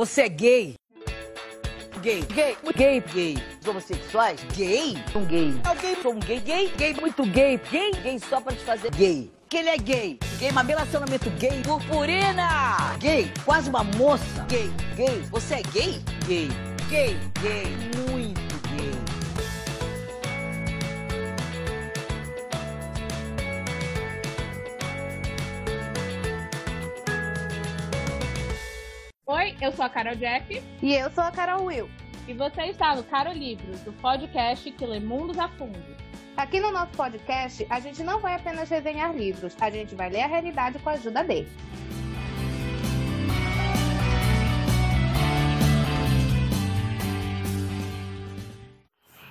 Você é gay? Gay. Gay. Gay. Gay. Os homossexuais? Gay? Um gay. Alguém sou um gay. Gay. Gay muito gay. Gay. Gay só pra te fazer gay. Que ele é gay. Gay, mas relacionamento gay. Purpurina. Gay. Quase uma moça. Gay. Gay. Você é gay? Gay. Gay. Gay. Muito eu sou a Carol Jack E eu sou a Carol Will. e você está no Caro Livros, do podcast que lê mundos a fundo. Aqui no nosso podcast, a gente não vai apenas resenhar livros, a gente vai ler a realidade com a ajuda dele.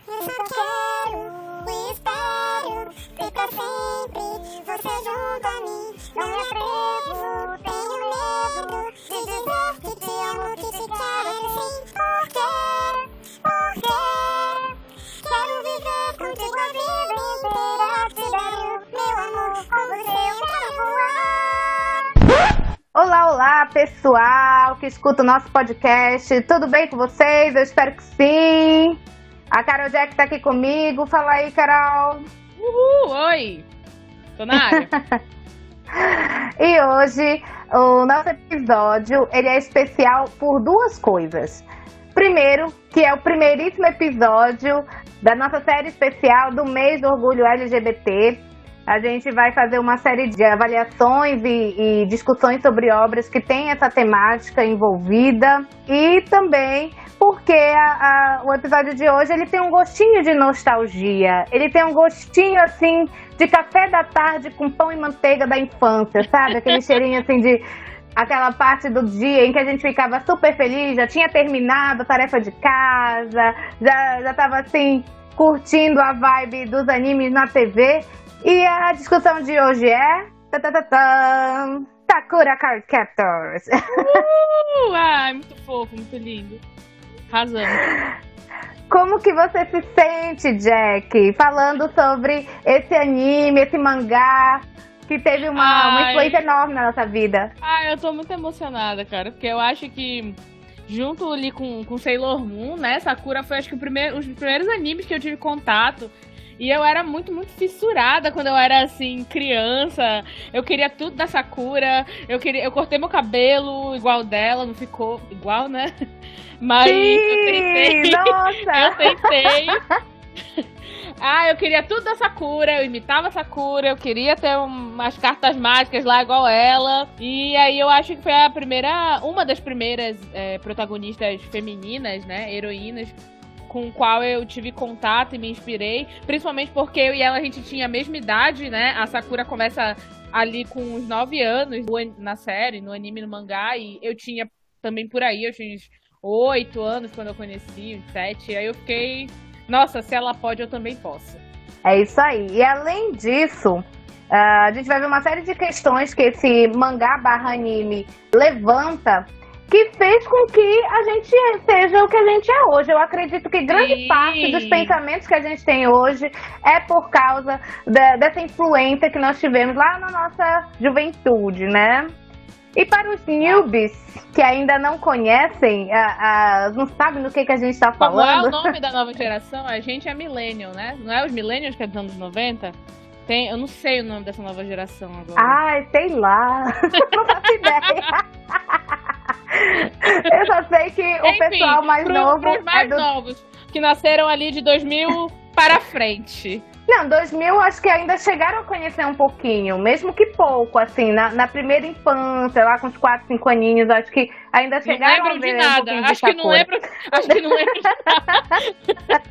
Eu só quero espero ficar sempre você junto a mim. Não me atrevo, porque quero viver contigo a vida inteira. Te dar meu amor com você, eu quero voar. Olá, olá, pessoal que escuta o nosso podcast. Tudo bem com vocês? Eu espero que sim. A Carol Jack tá aqui comigo. Fala aí, Carol. Uhul, oi! Tô na área. E hoje o nosso episódio ele é especial por duas coisas. Primeiro, que é o primeiríssimo episódio da nossa série especial do mês do orgulho LGBT. A gente vai fazer uma série de avaliações e, e discussões sobre obras que têm essa temática envolvida e também porque a- a- o episódio de hoje ele tem um gostinho de nostalgia. Ele tem um gostinho assim de café da tarde com pão e manteiga da infância, sabe? Aquele cheirinho assim de aquela parte do dia em que a gente ficava super feliz, já tinha terminado a tarefa de casa, já já tava assim curtindo a vibe dos animes na TV. E a discussão de hoje é Sakura Card Captors. Uh, ai, muito fofo, muito lindo. Razão. Como que você se sente, Jack, falando sobre esse anime, esse mangá que teve uma, uma influência enorme na nossa vida? Ah, eu tô muito emocionada, cara, porque eu acho que junto ali com, com Sailor Moon, né, Sakura foi acho que o primeiro, os primeiros animes que eu tive contato. E eu era muito, muito fissurada quando eu era assim, criança. Eu queria tudo da Sakura. Eu queria, eu cortei meu cabelo igual dela, não ficou igual, né? Mas eu tentei. Nossa! Eu tentei. ah, eu queria tudo da Sakura, eu imitava a Sakura, eu queria ter um- umas cartas mágicas lá igual ela. E aí eu acho que foi a primeira, uma das primeiras é, protagonistas femininas, né, heroínas, com qual eu tive contato e me inspirei. Principalmente porque eu e ela, a gente tinha a mesma idade, né? A Sakura começa ali com uns 9 anos no an- na série, no anime, no mangá, e eu tinha também por aí, eu tinha uns 8 anos quando eu conheci, uns 7. Aí eu fiquei, nossa, se ela pode, eu também posso. É isso aí. E além disso, ah, a gente vai ver uma série de questões que esse mangá barra anime levanta que fez com que a gente seja o que a gente é hoje. Eu acredito que grande Sim. parte dos pensamentos que a gente tem hoje é por causa da- dessa influência que nós tivemos lá na nossa juventude, né? E para os newbies que ainda não conhecem, ah, ah, não sabem do que, que a gente está Como é falando. o nome da nova geração? A gente é millennial, né? Não é os millennials que é dos anos 90? Tem, eu não sei o nome dessa nova geração agora. Ai, sei lá. não faço ideia. Eu só sei que o Enfim, pessoal mais pro- novo pros mais é do... novos, que nasceram ali de 2000 para frente. Não, 2000 acho que ainda chegaram a conhecer um pouquinho, mesmo que pouco, assim, na, na primeira infância, lá com uns 4, 5 aninhos, acho que ainda Não chegaram lembro a de ver um nada. pouquinho de acho que não lembro. Acho que não lembro de nada.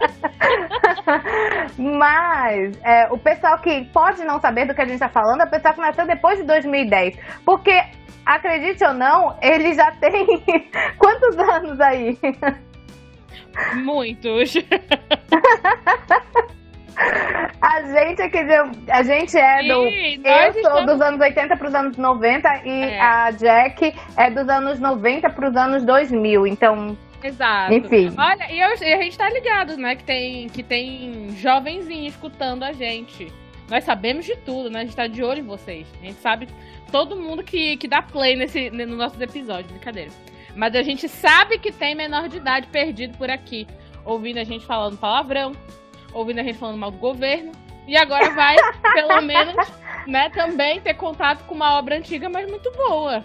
Mas é, o pessoal que pode não saber do que a gente tá falando é o pessoal que nasceu depois de 2010. Porque, acredite ou não, ele já tem quantos anos aí? Muitos. A gente aqui, de- a gente é do. Sim, Eu sou estamos- dos anos 80 pros anos 90 e É. a Jack é dos anos 90 pros anos 2000. Então, Exato. Enfim. Olha, e, eu- e a gente tá ligado, né? Que tem, que tem jovenzinho escutando a gente. Nós sabemos de tudo, né? A gente tá de olho em vocês. A gente sabe todo mundo que, que dá play nesse, nos nossos episódios. Brincadeira. Mas a gente sabe que tem menor de idade perdido por aqui, ouvindo a gente falando palavrão, ouvindo a gente falando mal do governo. E agora vai, pelo menos, né, também ter contato com uma obra antiga, mas muito boa.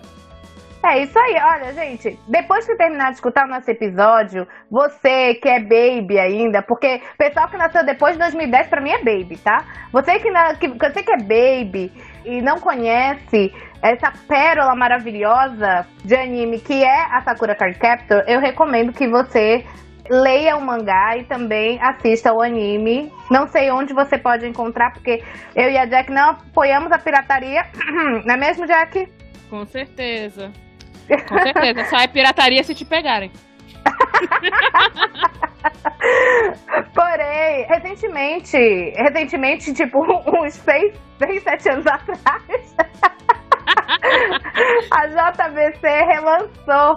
É isso aí, olha, gente. Depois que terminar de escutar o nosso episódio, você que é baby ainda, porque o pessoal que nasceu depois de 2010 pra mim é baby, tá? Você que, na, que, você que é baby e não conhece essa pérola maravilhosa de anime que é a Sakura Card Captor, eu recomendo que você leia o mangá e também assista o anime. Não sei onde você pode encontrar, porque eu e a Jack não apoiamos a pirataria. Não é mesmo, Jack? Com certeza. Com certeza. Só é pirataria se te pegarem. Porém, recentemente, recentemente, tipo, uns 6, 6 7 anos atrás, a JBC relançou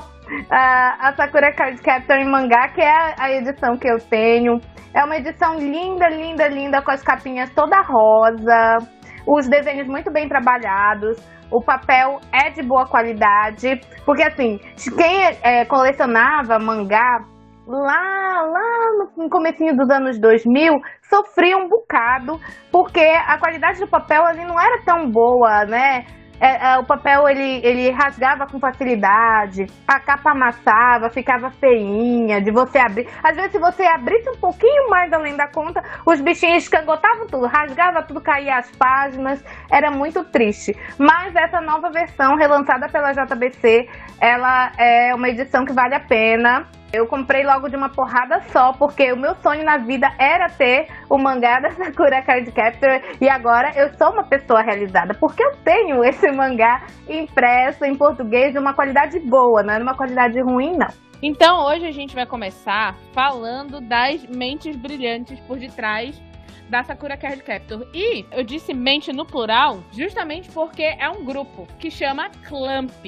a, a Sakura Card Captor em mangá, que é a edição que eu tenho. É uma edição linda, linda, linda, com as capinhas toda rosa, os desenhos muito bem trabalhados. O papel é de boa qualidade, porque assim, quem é, colecionava mangá lá, lá no comecinho dos anos 2000, sofria um bocado, porque a qualidade do papel ali não era tão boa, né? É, é, o papel ele, ele rasgava com facilidade, a capa amassava, ficava feinha de você abrir. Às vezes, se você abrisse um pouquinho mais além da conta, os bichinhos escangotavam tudo, rasgava tudo, caía as páginas, era muito triste. Mas essa nova versão, relançada pela JBC, ela é uma edição que vale a pena. Eu comprei logo de uma porrada só, porque o meu sonho na vida era ter o mangá da Sakura Card Captor e agora eu sou uma pessoa realizada, porque eu tenho esse mangá impresso em português de uma qualidade boa, não é uma qualidade ruim, não. Então hoje a gente vai começar falando das mentes brilhantes por detrás da Sakura Card Captor. E eu disse mente no plural justamente porque é um grupo que chama Clamp.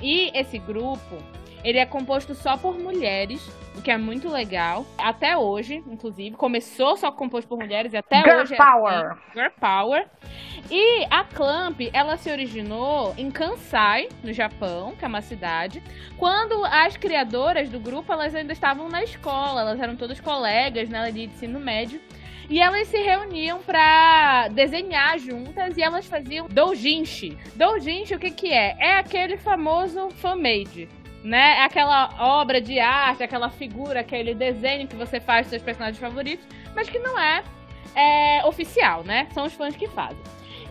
E esse grupo ele é composto só por mulheres, o que é muito legal. Até hoje, inclusive. Começou só composto por mulheres e até Girl hoje Power. é assim. Girl Power. E a Clamp, ela se originou em Kansai, no Japão, que é uma cidade, quando as criadoras do grupo, elas ainda estavam na escola, elas eram todas colegas, né, de ensino médio. E elas se reuniam pra desenhar juntas e elas faziam doujinshi. Doujinshi, o que que é? É aquele famoso fan-made né? É aquela obra de arte, aquela figura, aquele desenho que você faz dos seus personagens favoritos, mas que não é, é oficial, né? São os fãs que fazem.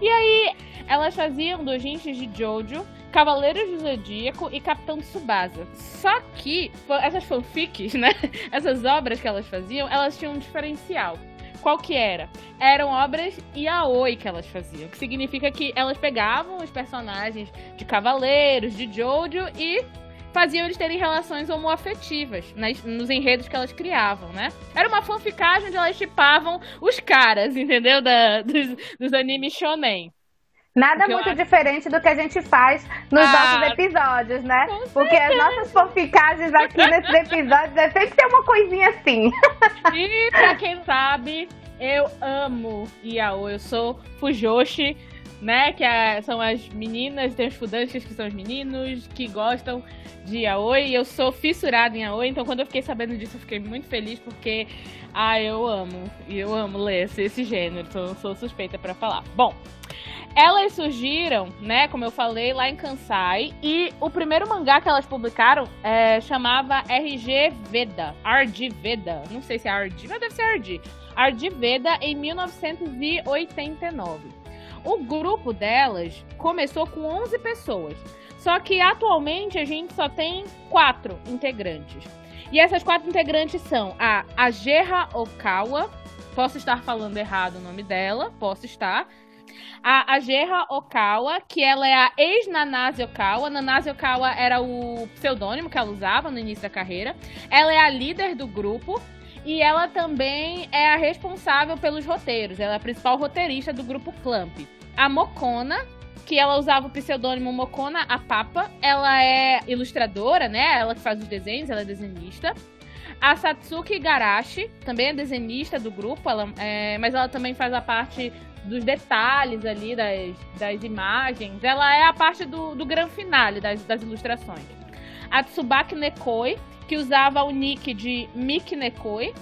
E aí, elas faziam doujinshis de Jojo, Cavaleiros do Zodíaco e Capitão Tsubasa. Só que essas fanfics, né? Essas obras que elas faziam, elas tinham um diferencial. Qual que era? Eram obras yaoi que elas faziam, que significa que elas pegavam os personagens de Cavaleiros, de Jojo e faziam eles terem relações homoafetivas nas, nos enredos que elas criavam, né? Era uma fanficagem onde elas chipavam os caras, entendeu? Da, dos, dos animes shonen. Nada muito acho- diferente do que a gente faz nos Ah, nossos episódios, né? Porque as nossas fanficagens aqui nesses episódios é sempre ter uma coisinha assim. E pra quem sabe, eu amo Yaoi. Eu sou Fujoshi, né? Que é- são as meninas, tem os fudantes que são os meninos que gostam de Yaoi. E eu sou fissurada em Yaoi, então quando eu fiquei sabendo disso, eu fiquei muito feliz porque, ah, eu amo. E eu amo ler esse, esse gênero, então sou suspeita pra falar. Bom. Elas surgiram, né, como eu falei, lá em Kansai. E o primeiro mangá que elas publicaram é, chamava RG Veda. RG Veda. Não sei se é RG, mas deve ser RG. RG Veda em 1989. O grupo delas começou com 11 pessoas. Só que atualmente a gente só tem quatro integrantes. E essas quatro integrantes são a Agerra Okawa. Posso estar falando errado o nome dela, posso estar a Agerra Okawa, que ela é a ex-Nanase Okawa. Nanase Okawa era o pseudônimo que ela usava no início da carreira. Ela é a líder do grupo e ela também é a responsável pelos roteiros. Ela é a principal roteirista do grupo Clamp. A Mokona, que ela usava o pseudônimo Mokona a Papa, ela é ilustradora, né? Ela que faz os desenhos, ela é desenhista. A Satsuki Garashi também é desenhista do grupo, ela, é, mas ela também faz a parte dos detalhes ali, das, das imagens. Ela é a parte do, do grande finale das, das ilustrações. a Tsubaki Nekoi, que usava o nick de Miki Nekoi.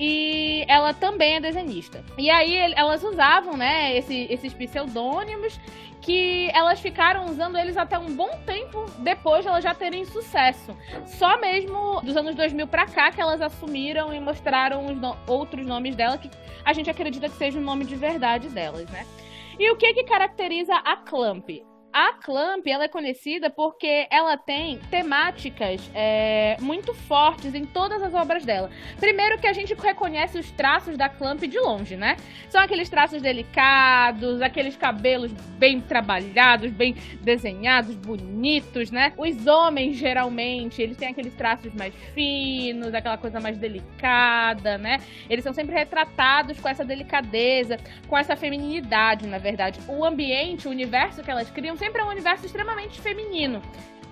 E ela também é desenhista. E aí elas usavam, né, esse, esses pseudônimos que elas ficaram usando eles até um bom tempo depois de elas já terem sucesso. Só mesmo dos anos 2000 pra cá que elas assumiram e mostraram os no outros nomes dela que a gente acredita que seja o nome de verdade delas, né? E o que que caracteriza a Clamp? A Clamp ela é conhecida porque ela tem temáticas é, muito fortes em todas as obras dela. Primeiro que a gente reconhece os traços da Clamp de longe, né? São aqueles traços delicados, aqueles cabelos bem trabalhados, bem desenhados, bonitos, né? Os homens geralmente eles têm aqueles traços mais finos, aquela coisa mais delicada, né? Eles são sempre retratados com essa delicadeza, com essa feminilidade, na verdade. O ambiente, o universo que elas criam sempre é um universo extremamente feminino.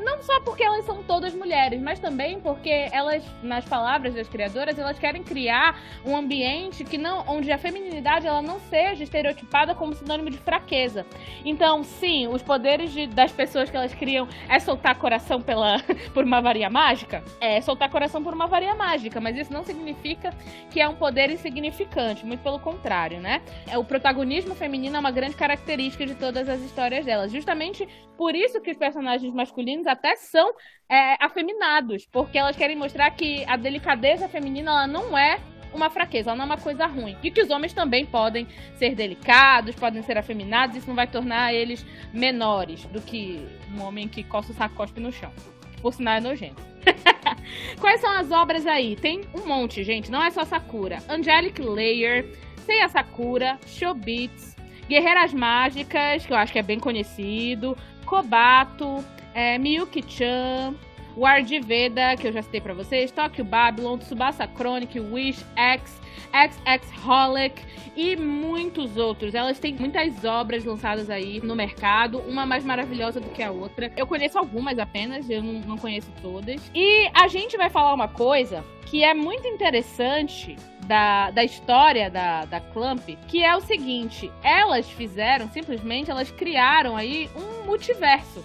Não só porque elas são todas mulheres, mas também porque elas, nas palavras das criadoras, elas querem criar um ambiente que não, onde a feminilidade ela não seja estereotipada como sinônimo de fraqueza. Então, sim, os poderes de, das pessoas que elas criam é soltar coração pela, por uma varinha mágica? É soltar coração por uma varinha mágica, mas isso não significa que é um poder insignificante, muito pelo contrário, né? É, o protagonismo feminino é uma grande característica de todas as histórias delas. Justamente por isso que os personagens masculinos até são é, afeminados, porque elas querem mostrar que a delicadeza feminina ela não é uma fraqueza, ela não é uma coisa ruim. E que os homens também podem ser delicados, podem ser afeminados, isso não vai tornar eles menores do que um homem que coça o saco cospe no chão. Por sinal, é nojento. Quais são as obras aí? Tem um monte, gente, não é só Sakura. Angelic Layer, Seiya Sakura, Showbiz, Guerreiras Mágicas, que eu acho que é bem conhecido, Kobato, é, Miyuki-chan, Ward Veda, que eu já citei pra vocês, Tokyo Babylon, Tsubasa Chronic, Wish X, XX Holic e muitos outros. Elas têm muitas obras lançadas aí no mercado, uma mais maravilhosa do que a outra. Eu conheço algumas apenas, eu não, não conheço todas. E a gente vai falar uma coisa que é muito interessante da, da história da, da Clamp, que é o seguinte: elas fizeram, simplesmente, elas criaram aí um multiverso.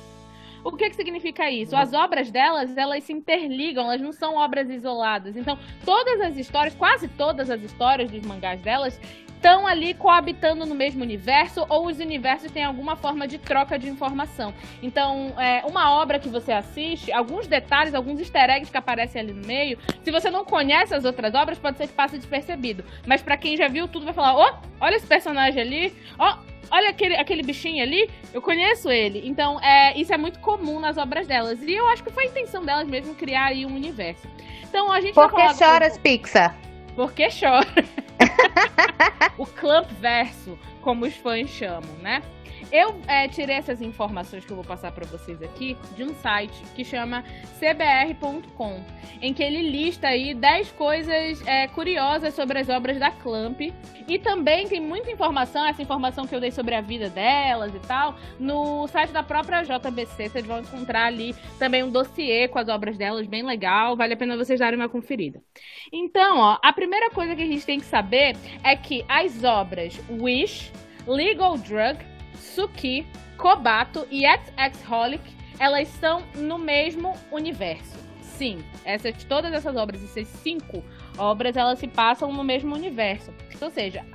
O que, que significa isso? As obras delas, elas se interligam, elas não são obras isoladas. Então, todas as histórias, quase todas as histórias dos mangás delas, estão ali coabitando no mesmo universo ou os universos têm alguma forma de troca de informação. Então, é, uma obra que você assiste, alguns detalhes, alguns easter eggs que aparecem ali no meio, se você não conhece as outras obras, pode ser que passe despercebido. Mas para quem já viu tudo, vai falar: ó, oh, olha esse personagem ali, ó. Oh, olha aquele, aquele bichinho ali, eu conheço ele. Então, é, isso é muito comum nas obras delas. E eu acho que foi a intenção delas mesmo criar aí um universo. Então, a gente Por vai falar... choras, Pixar? Porque chora. o Clump Verso, como os fãs chamam, né? Eu é, tirei essas informações que eu vou passar para vocês aqui de um site que chama cbr.com, em que ele lista aí 10 coisas é, curiosas sobre as obras da Clamp. E também tem muita informação, essa informação que eu dei sobre a vida delas e tal, no site da própria JBC. Vocês vão encontrar ali também um dossiê com as obras delas, bem legal. Vale a pena vocês darem uma conferida. Então, ó, a primeira coisa que a gente tem que saber é que as obras Wish, Legal Drug, Suki, Kobato e XX Holic, elas estão no mesmo universo. Sim, essas, todas essas obras, essas cinco obras, elas se passam no mesmo universo. Ou seja,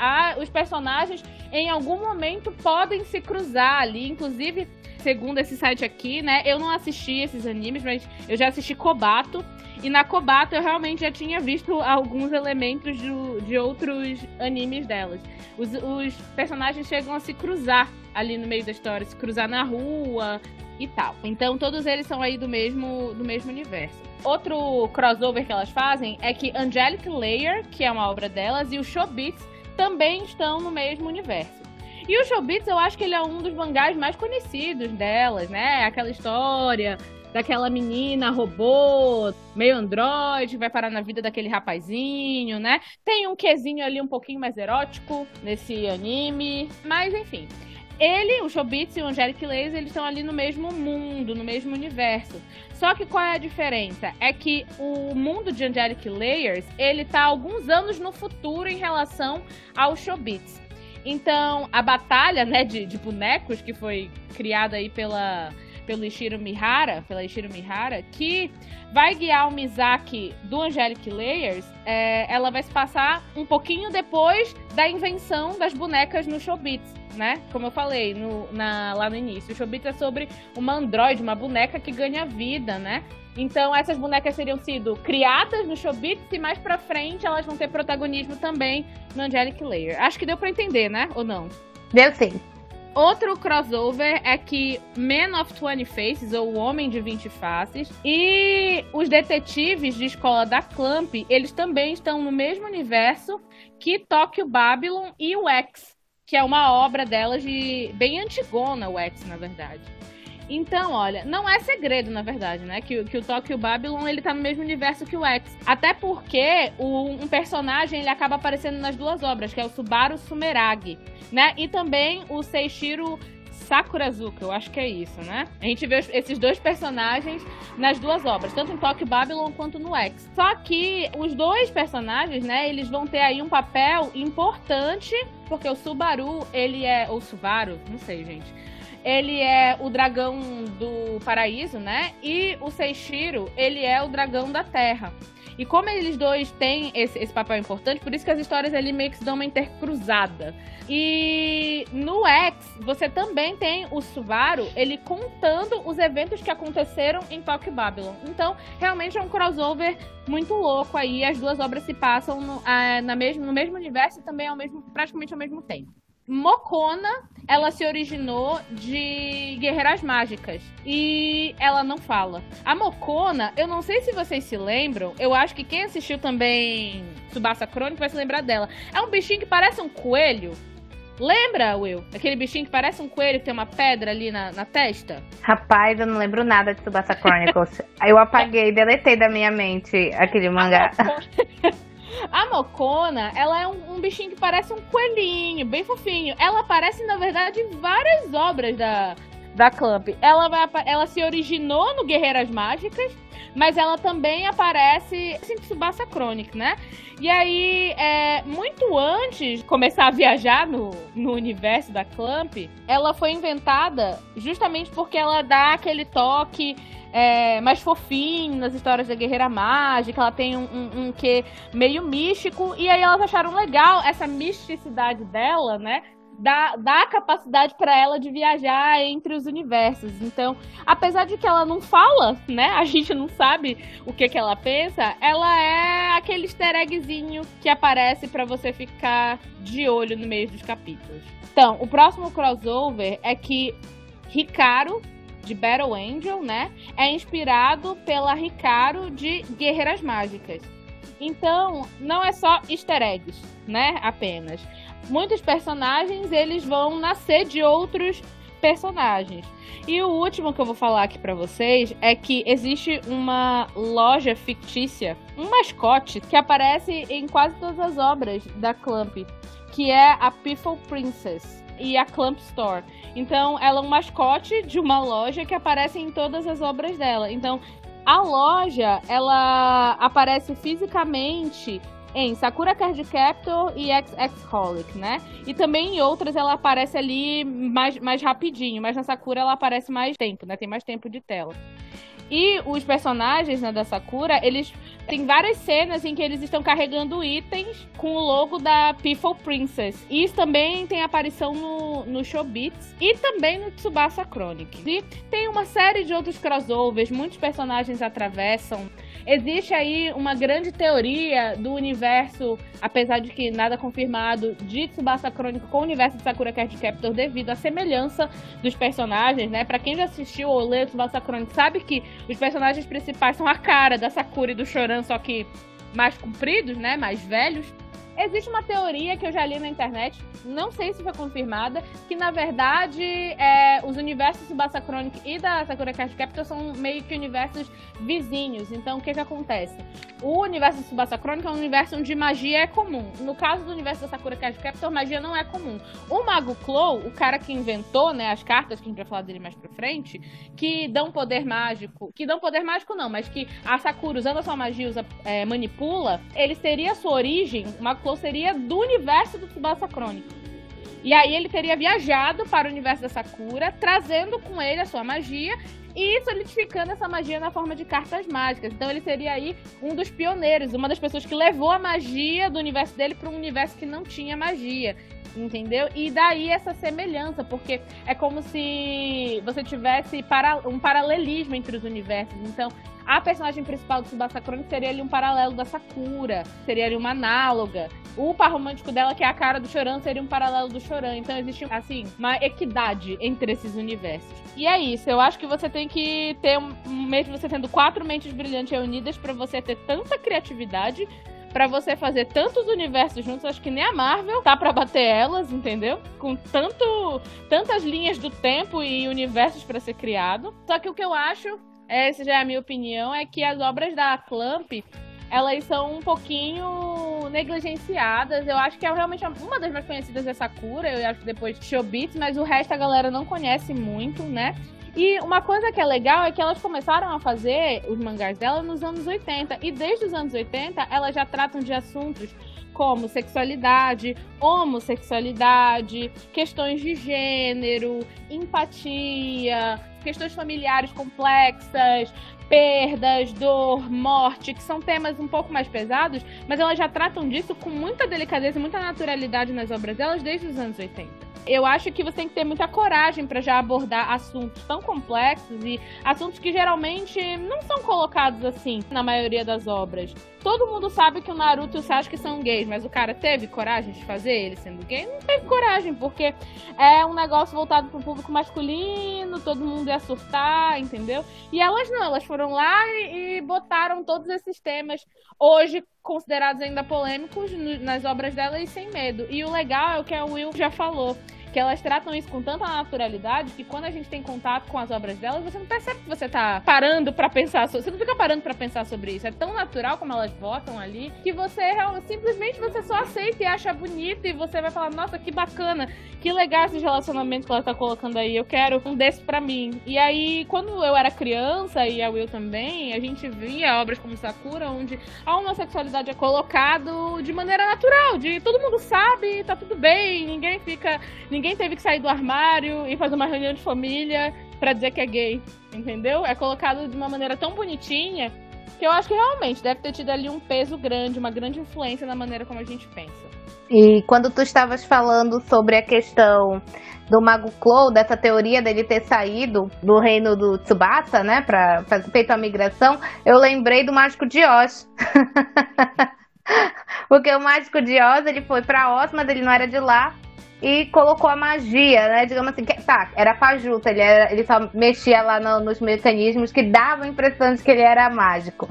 os personagens em algum momento podem se cruzar ali, inclusive, segundo esse site aqui, né? Eu não assisti esses animes, mas eu já assisti Kobato. E na Kobato eu realmente já tinha visto alguns elementos de, de outros animes delas. Os, os personagens chegam a se cruzar ali no meio da história, se cruzar na rua e tal. Então todos eles são aí do mesmo, do mesmo universo. Outro crossover que elas fazem é que Angelic Layer, que é uma obra delas, e o Showbiz também estão no mesmo universo. E o Showbiz, eu acho que ele é um dos mangás mais conhecidos delas, né? Aquela história daquela menina robô, meio androide, vai parar na vida daquele rapazinho, né? Tem um quesinho ali um pouquinho mais erótico nesse anime, mas enfim. Ele, o Shobits e o Angelic Laser, eles estão ali no mesmo mundo, no mesmo universo. Só que qual é a diferença? É que o mundo de Angelic Layers, ele tá alguns anos no futuro em relação ao Shobits. Então, a batalha, né, de, de bonecos que foi criada aí pela pelo Ishiro Mihara, pela Ishiro Mihara, que vai guiar o Mizaki do Angelic Layers, é, ela vai se passar um pouquinho depois da invenção das bonecas no Showbiz, né? Como eu falei no, na, lá no início. O Showbiz é sobre uma androide, uma boneca que ganha vida, né? Então essas bonecas teriam sido criadas no Showbiz e mais pra frente elas vão ter protagonismo também no Angelic Layer. Acho que deu para entender, né? Ou não? Deu sim. Outro crossover é que Man of 20 Faces, ou O Homem de 20 Faces, e os detetives de escola da Clamp, eles também estão no mesmo universo que Tokyo Babylon e o X, que é uma obra delas de bem antigona, o X, na verdade. Então, olha, não é segredo, na verdade, né? Que, que o Tokyo Babylon, ele tá no mesmo universo que o X. Até porque o, um personagem, ele acaba aparecendo nas duas obras, que é o Subaru Sumeragi, né? E também o Seishiro Sakurazuka, eu acho que é isso, né? A gente vê esses dois personagens nas duas obras, tanto em Tokyo Babylon quanto no X. Só que os dois personagens, né, eles vão ter aí um papel importante, porque o Subaru, ele é... Ou Subaru, não sei, gente ele é o dragão do paraíso, né? E o Seishiro, ele é o dragão da terra. E como eles dois têm esse, esse papel importante, por isso que as histórias ali meio que se dão uma intercruzada. E no X, você também tem o Subaru, ele contando os eventos que aconteceram em Tokyo Babylon. Então, realmente é um crossover muito louco aí. As duas obras se passam no, a, na mesmo, no mesmo universo e também ao mesmo, praticamente ao mesmo tempo. Mocona, ela se originou de Guerreiras Mágicas. E ela não fala. A Mocona, eu não sei se vocês se lembram, eu acho que quem assistiu também Subasa Crônico vai se lembrar dela. É um bichinho que parece um coelho. Lembra, Will? Aquele bichinho que parece um coelho que tem uma pedra ali na, na testa? Rapaz, eu não lembro nada de Subasa Chronicles. eu apaguei, deletei da minha mente aquele mangá. A Mocona, ela é um, um, bichinho que parece um coelhinho, bem fofinho. Ela aparece, na verdade, em várias obras da, da Clamp. Ela, vai, ela se originou no Guerreiras Mágicas, mas ela também aparece em Tsubasa Chronic, né? E aí, é, muito antes de começar a viajar no, no universo da Clamp, ela foi inventada justamente porque ela dá aquele toque é, mais fofinho nas histórias da Guerreira Mágica, ela tem um, um, um quê meio místico, e aí elas acharam legal essa misticidade dela, né? Dá, dá capacidade para ela de viajar entre os universos. Então, apesar de que ela não fala, né? A gente não sabe o que, que ela pensa, ela é aquele easter eggzinho que aparece para você ficar de olho no meio dos capítulos. Então, o próximo crossover é que Ricardo de Battle Angel, né? É inspirado pela Ricardo de Guerreiras Mágicas. Então, não é só easter eggs, né? Apenas. Muitos personagens, eles vão nascer de outros personagens. E o último que eu vou falar aqui para vocês é que existe uma loja fictícia, um mascote que aparece em quase todas as obras da Clamp, que é a Piffle Princess e a Clamp Store. Então, ela é um mascote de uma loja que aparece em todas as obras dela. Então, a loja, ela aparece fisicamente em Sakura Card Captor e X-Holic, né? E também em outras ela aparece ali mais, mais rapidinho, mas na Sakura ela aparece mais tempo, né? Tem mais tempo de tela. E os personagens né, da Sakura, eles tem várias cenas em que eles estão carregando itens com o logo da Piffle Princess. E isso também tem aparição no, no Showbiz e também no Tsubasa Chronicles. E tem uma série de outros crossovers, muitos personagens atravessam Existe aí uma grande teoria do universo, apesar de que nada confirmado, de Tsubasa Crônico com o universo de Sakura Card Captor devido à semelhança dos personagens, né? Pra quem já assistiu ou leu Tsubasa Crônico sabe que os personagens principais são a cara da Sakura e do Choran, só que mais compridos, né? Mais velhos. Existe uma teoria que eu já li na internet, não sei se foi confirmada, que na verdade é, os universos Tsubasa Chronic e da Sakura Card Captor são meio que universos vizinhos. Então o que que acontece? O universo de Tsubasa Chronic é um universo onde magia é comum. No caso do universo da Sakura Card Captor, magia não é comum. O Mago Clow, o cara que inventou né, as cartas, que a gente vai falar dele mais pra frente, que dão poder mágico, que dão poder mágico não, mas que a Sakura, usando a sua magia, usa, é, manipula, ele teria sua origem, o Mago Flow seria do universo do Tsubasa Crônico. E aí ele teria viajado para o universo da Sakura, trazendo com ele a sua magia e solidificando essa magia na forma de cartas mágicas. Então ele seria aí um dos pioneiros, uma das pessoas que levou a magia do universo dele para um universo que não tinha magia. Entendeu? E daí essa semelhança, porque é como se você tivesse para, um paralelismo entre os universos. Então, a personagem principal do Tsubasa Chronicles seria ali um paralelo da Sakura, seria ali uma análoga. O par romântico dela, que é a cara do Choran, seria um paralelo do Choran. Então existe, assim, uma equidade entre esses universos. E é isso, eu acho que você tem que ter, mesmo você tendo quatro mentes brilhantes reunidas, para você ter tanta criatividade para você fazer tantos universos juntos, acho que nem a Marvel tá para bater elas, entendeu? Com tanto tantas linhas do tempo e universos para ser criado. Só que o que eu acho, essa já é a minha opinião, é que as obras da Clamp elas são um pouquinho negligenciadas. Eu acho que é realmente uma das mais conhecidas é Sakura, eu acho que depois Shobits, mas o resto a galera não conhece muito, né? E uma coisa que é legal é que elas começaram a fazer os mangás dela nos anos 80. E desde os anos 80, elas já tratam de assuntos como sexualidade, homossexualidade, questões de gênero, empatia, questões familiares complexas, perdas, dor, morte, que são temas um pouco mais pesados, mas elas já tratam disso com muita delicadeza e muita naturalidade nas obras delas desde os anos 80 eu acho que você tem que ter muita coragem para já abordar assuntos tão complexos e assuntos que geralmente não são colocados assim na maioria das obras. Todo mundo sabe que o Naruto e o Sasuke são gays, mas o cara teve coragem de fazer ele sendo gay? Não teve coragem, porque é um negócio voltado pro público masculino, todo mundo ia surtar, entendeu? E elas não, elas foram lá e, e botaram todos esses temas, hoje considerados ainda polêmicos, nas obras delas e sem medo. E o legal é o que a Will já falou que elas tratam isso com tanta naturalidade que quando a gente tem contato com as obras delas, você não percebe que você tá parando para pensar sobre, você não fica parando para pensar sobre isso. É tão natural como elas botam ali que você simplesmente você só aceita e acha bonito e você vai falar: "Nossa, que bacana, que legal esses relacionamentos que ela tá colocando aí. Eu quero um desse para mim". E aí, quando eu era criança e a Will também, a gente via obras como Sakura onde a homossexualidade é colocado de maneira natural, de todo mundo sabe, tá tudo bem, ninguém fica, ninguém Ninguém teve que sair do armário e fazer uma reunião de família para dizer que é gay, entendeu? É colocado de uma maneira tão bonitinha que eu acho que realmente deve ter tido ali um peso grande, uma grande influência na maneira como a gente pensa. E quando tu estavas falando sobre a questão do Mago Clow, dessa teoria dele ter saído do reino do Tsubasa, né, fazer feito a migração, eu lembrei do Mágico de Oz. Porque o Mágico de Oz, ele foi pra Oz, mas ele não era de lá e colocou a magia, né? Digamos assim, que, tá, era fajuta, ele, era, ele só mexia lá no, nos mecanismos que davam a impressão de que ele era mágico.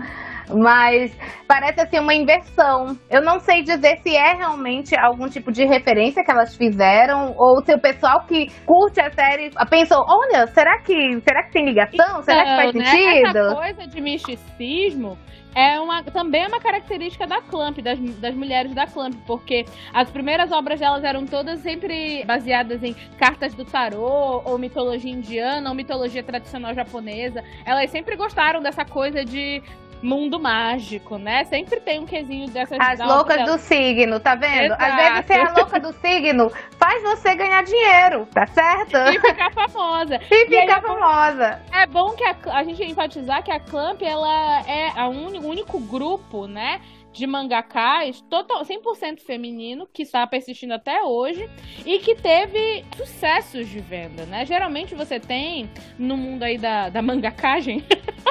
Mas parece assim uma inversão. Eu não sei dizer se é realmente algum tipo de referência que elas fizeram ou se o pessoal que curte a série pensou, olha, será que será que tem ligação? será que faz então, né? sentido? Essa coisa de misticismo é uma, também é uma característica da Clamp, das, das mulheres da Clamp, porque as primeiras obras delas eram todas sempre baseadas em cartas do tarô, ou mitologia indiana, ou mitologia tradicional japonesa. Elas sempre gostaram dessa coisa de mundo mágico, né? Sempre tem um quesinho dessas As loucas do signo, tá vendo? Exato. Às vezes ser a louca do signo faz você ganhar dinheiro, tá certo? E ficar famosa. E E ficar é bom- famosa. É bom que a, a gente enfatizar que a Clamp ela é a uni- o único grupo, né? De mangakás total, 100% feminino, que está persistindo até hoje e que teve sucessos de venda, né? Geralmente você tem, no mundo aí da, da mangakagem,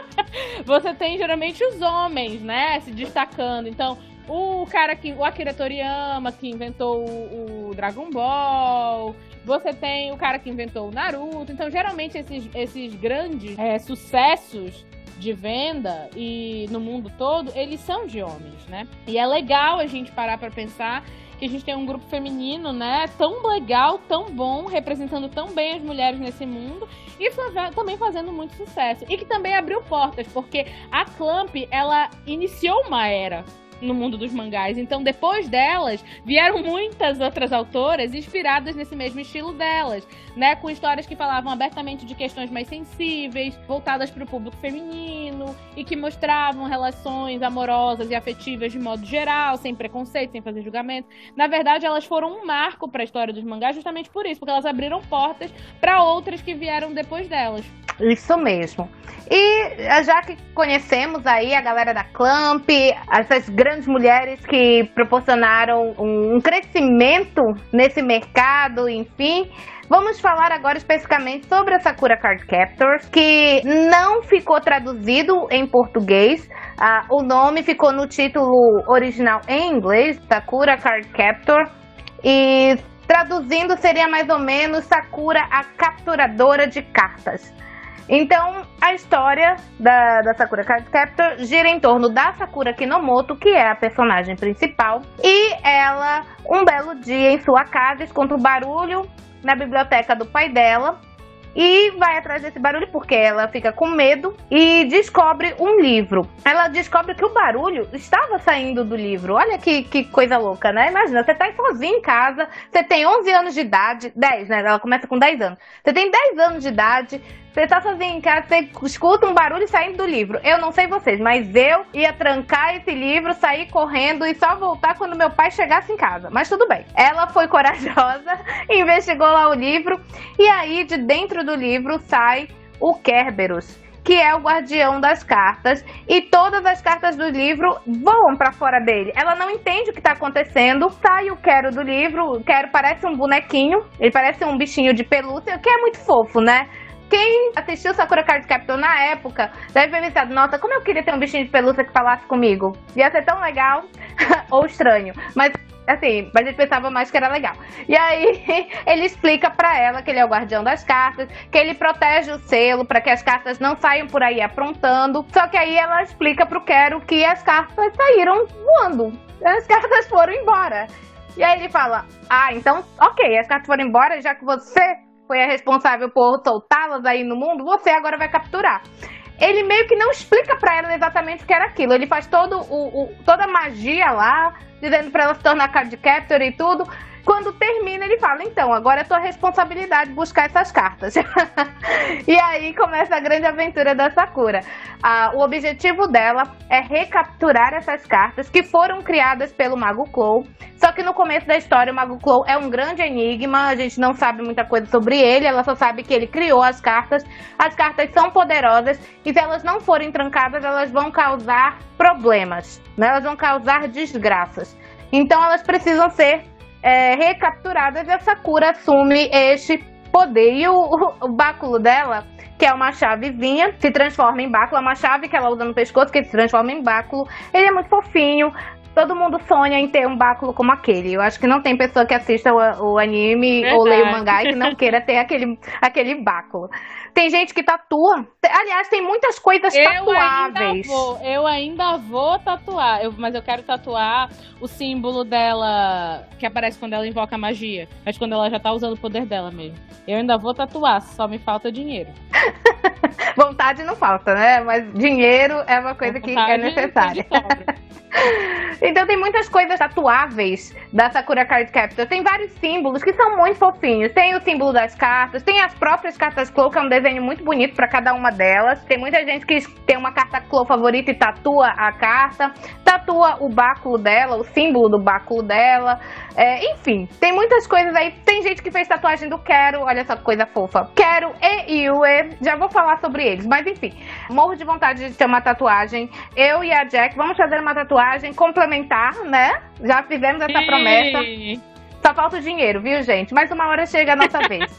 você tem geralmente os homens, né? Se destacando. Então, o cara que. O Akira Toriyama, que inventou o, o Dragon Ball. Você tem o cara que inventou o Naruto. Então, geralmente, esses, esses grandes é, sucessos de venda e no mundo todo, eles são de homens, né? E é legal a gente parar pra pensar que a gente tem um grupo feminino, né, tão legal, tão bom, representando tão bem as mulheres nesse mundo e também fazendo muito sucesso. E que também abriu portas, porque a Clamp, ela iniciou uma era no mundo dos mangás. Então, depois delas, vieram muitas outras autoras inspiradas nesse mesmo estilo delas, né? Com histórias que falavam abertamente de questões mais sensíveis, voltadas para o público feminino e que mostravam relações amorosas e afetivas de modo geral, sem preconceito, sem fazer julgamento. Na verdade, elas foram um marco para a história dos mangás justamente por isso, porque elas abriram portas para outras que vieram depois delas. Isso mesmo. E já que conhecemos aí a galera da Clamp, essas grandes mulheres que proporcionaram um crescimento nesse mercado, enfim, Vamos falar agora especificamente sobre a Sakura Card Captors, que não ficou traduzido em português. Ah, o nome ficou no título original em inglês, Sakura Card Captor. E traduzindo seria mais ou menos Sakura, a capturadora de cartas. Então, a história da, da Sakura Card Captor gira em torno da Sakura Kinomoto, que é a personagem principal, e ela, um belo dia em sua casa, escuta um barulho na biblioteca do pai dela e vai atrás desse barulho porque ela fica com medo e descobre um livro. Ela descobre que o barulho estava saindo do livro. Olha que, que coisa louca, né? Imagina, você tá sozinha em casa, você tem 11 anos de idade, 10, né? Ela começa com 10 anos. Você tem 10 anos de idade, você tá sozinho em casa, você escuta um barulho saindo do livro. Eu não sei vocês, mas eu ia trancar esse livro, sair correndo e só voltar quando meu pai chegasse em casa. Mas tudo bem. Ela foi corajosa, investigou lá o livro e aí de dentro do livro sai o Kerberos que é o guardião das cartas, e todas as cartas do livro voam para fora dele. Ela não entende o que tá acontecendo. Sai o Quero do livro, o Quero parece um bonequinho, ele parece um bichinho de pelúcia, que é muito fofo, né? Quem assistiu Sakura Card Captor na época deve ter pensado, nossa, como eu queria ter um bichinho de pelúcia que falasse comigo. Ia ser tão legal ou estranho. Mas assim, a gente pensava mais que era legal. E aí ele explica para ela que ele é o guardião das cartas, que ele protege o selo para que as cartas não saiam por aí aprontando. Só que aí ela explica pro Quero que as cartas saíram voando. As cartas foram embora. E aí ele fala: "Ah, então, OK, as cartas foram embora, já que você foi a responsável por soltá-las aí no mundo, você agora vai capturar. Ele meio que não explica para ela exatamente o que era aquilo. Ele faz todo o, o toda a magia lá, dizendo para ela se tornar card captor e tudo. Quando termina, ele fala: Então, agora é tua responsabilidade buscar essas cartas. e aí começa a grande aventura da Sakura. Ah, o objetivo dela é recapturar essas cartas que foram criadas pelo Mago Clow. Só que no começo da história, o Mago Clow é um grande enigma, a gente não sabe muita coisa sobre ele, ela só sabe que ele criou as cartas. As cartas são poderosas e se elas não forem trancadas, elas vão causar problemas, né? elas vão causar desgraças. Então elas precisam ser é, recapturadas a Sakura assume este poder. E o, o, o, báculo dela, que é uma chavezinha, se transforma em báculo. É uma chave que ela usa no pescoço, que se transforma em báculo. Ele é muito fofinho. Todo mundo sonha em ter um báculo como aquele. Eu acho que não tem pessoa que assista o, o anime Verdade. ou leia o mangá e que não queira ter aquele, aquele báculo. Tem gente que tatua. Aliás, tem muitas coisas eu tatuáveis. Ainda vou, eu ainda vou tatuar, eu, mas eu quero tatuar o símbolo dela que aparece quando ela invoca a magia. Mas quando ela já tá usando o poder dela mesmo. Eu ainda vou tatuar, só me falta dinheiro. Vontade não falta, né? Mas dinheiro é uma coisa que é necessária. Então tem muitas coisas tatuáveis da Sakura Card Captor. Tem vários símbolos que são muito fofinhos. Tem o símbolo das cartas, tem as próprias cartas Clow, que é um desenho muito bonito para cada uma delas. Tem muita gente que tem uma carta Clow favorita e tatua a carta. Tatua o báculo dela, o símbolo do báculo dela. É, enfim, tem muitas coisas aí. Tem gente que fez tatuagem do Quero, olha essa coisa fofa. Quero e Yue, já vou falar sobre eles. Mas enfim, morro de vontade de ter uma tatuagem. Eu e a Jack vamos fazer uma tatuagem complementar, né? Já fizemos essa promessa. Só falta o dinheiro, viu, gente? Mas uma hora chega a nossa vez.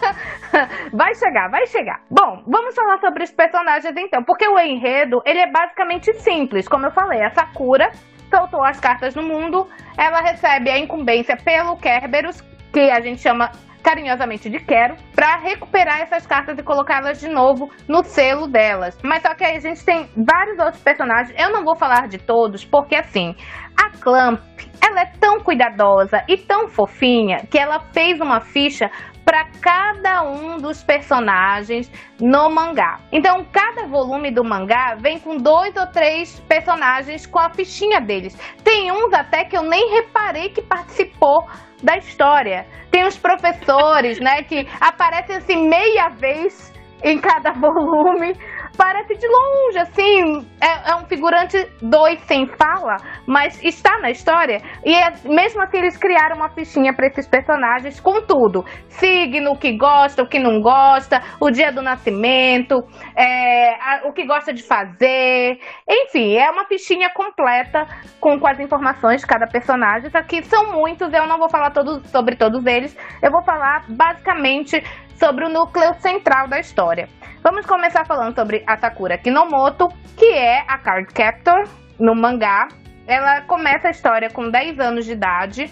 vai chegar, vai chegar. Bom, vamos falar sobre os personagens então, porque o enredo, ele é basicamente simples, como eu falei, a Sakura soltou as cartas no mundo, ela recebe a incumbência pelo Kerberos, que a gente chama carinhosamente de Quero, para recuperar essas cartas e colocá-las de novo no selo delas. Mas só que aí a gente tem vários outros personagens, eu não vou falar de todos, porque assim, a Clamp, ela é tão cuidadosa e tão fofinha que ela fez uma ficha para cada um dos personagens no mangá. Então, cada volume do mangá vem com dois ou três personagens com a fichinha deles. Tem uns até que eu nem reparei que participou da história. Tem os professores, né, que aparecem assim meia vez em cada volume parece de longe, assim, é, é um figurante dois sem fala, mas está na história. E é, mesmo assim eles criaram uma fichinha para esses personagens com tudo: signo, o que gosta, o que não gosta, o dia do nascimento, é, a, o que gosta de fazer. Enfim, é uma fichinha completa com, com as informações de cada personagem. Aqui são muitos, eu não vou falar todos, sobre todos eles, eu vou falar basicamente sobre o núcleo central da história. Vamos começar falando sobre a Sakura Kinomoto, que é a Card Captor no mangá. Ela começa a história com 10 anos de idade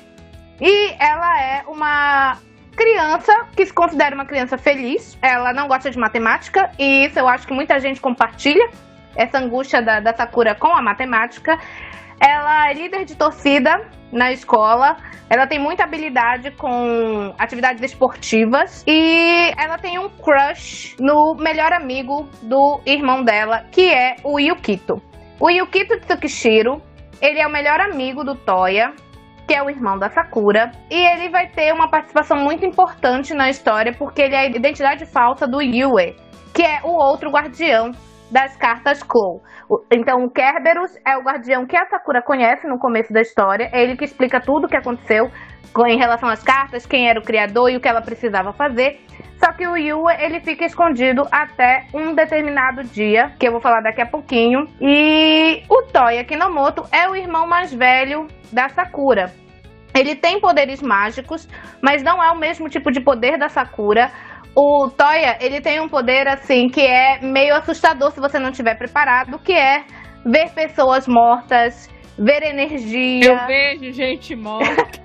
e ela é uma criança que se considera uma criança feliz. Ela não gosta de matemática e isso eu acho que muita gente compartilha essa angústia da, da Sakura com a matemática. Ela é líder de torcida na escola. Ela tem muita habilidade com atividades esportivas e ela tem um crush no melhor amigo do irmão dela, que é o Yukito. O Yukito Tsukishiro, ele é o melhor amigo do Toya, que é o irmão da Sakura, e ele vai ter uma participação muito importante na história porque ele é a identidade falsa do Yue, que é o outro guardião das cartas Clow. Então, o Kerberos é o guardião que a Sakura conhece no começo da história. É ele que explica tudo o que aconteceu em relação às cartas, quem era o criador e o que ela precisava fazer. Só que o Yua, ele fica escondido até um determinado dia, que eu vou falar daqui a pouquinho. E o Toya Kinomoto é o irmão mais velho da Sakura. Ele tem poderes mágicos, mas não é o mesmo tipo de poder da Sakura o Toya, ele tem um poder assim que é meio assustador se você não estiver preparado, que é ver pessoas mortas, ver energia. Eu vejo gente morta.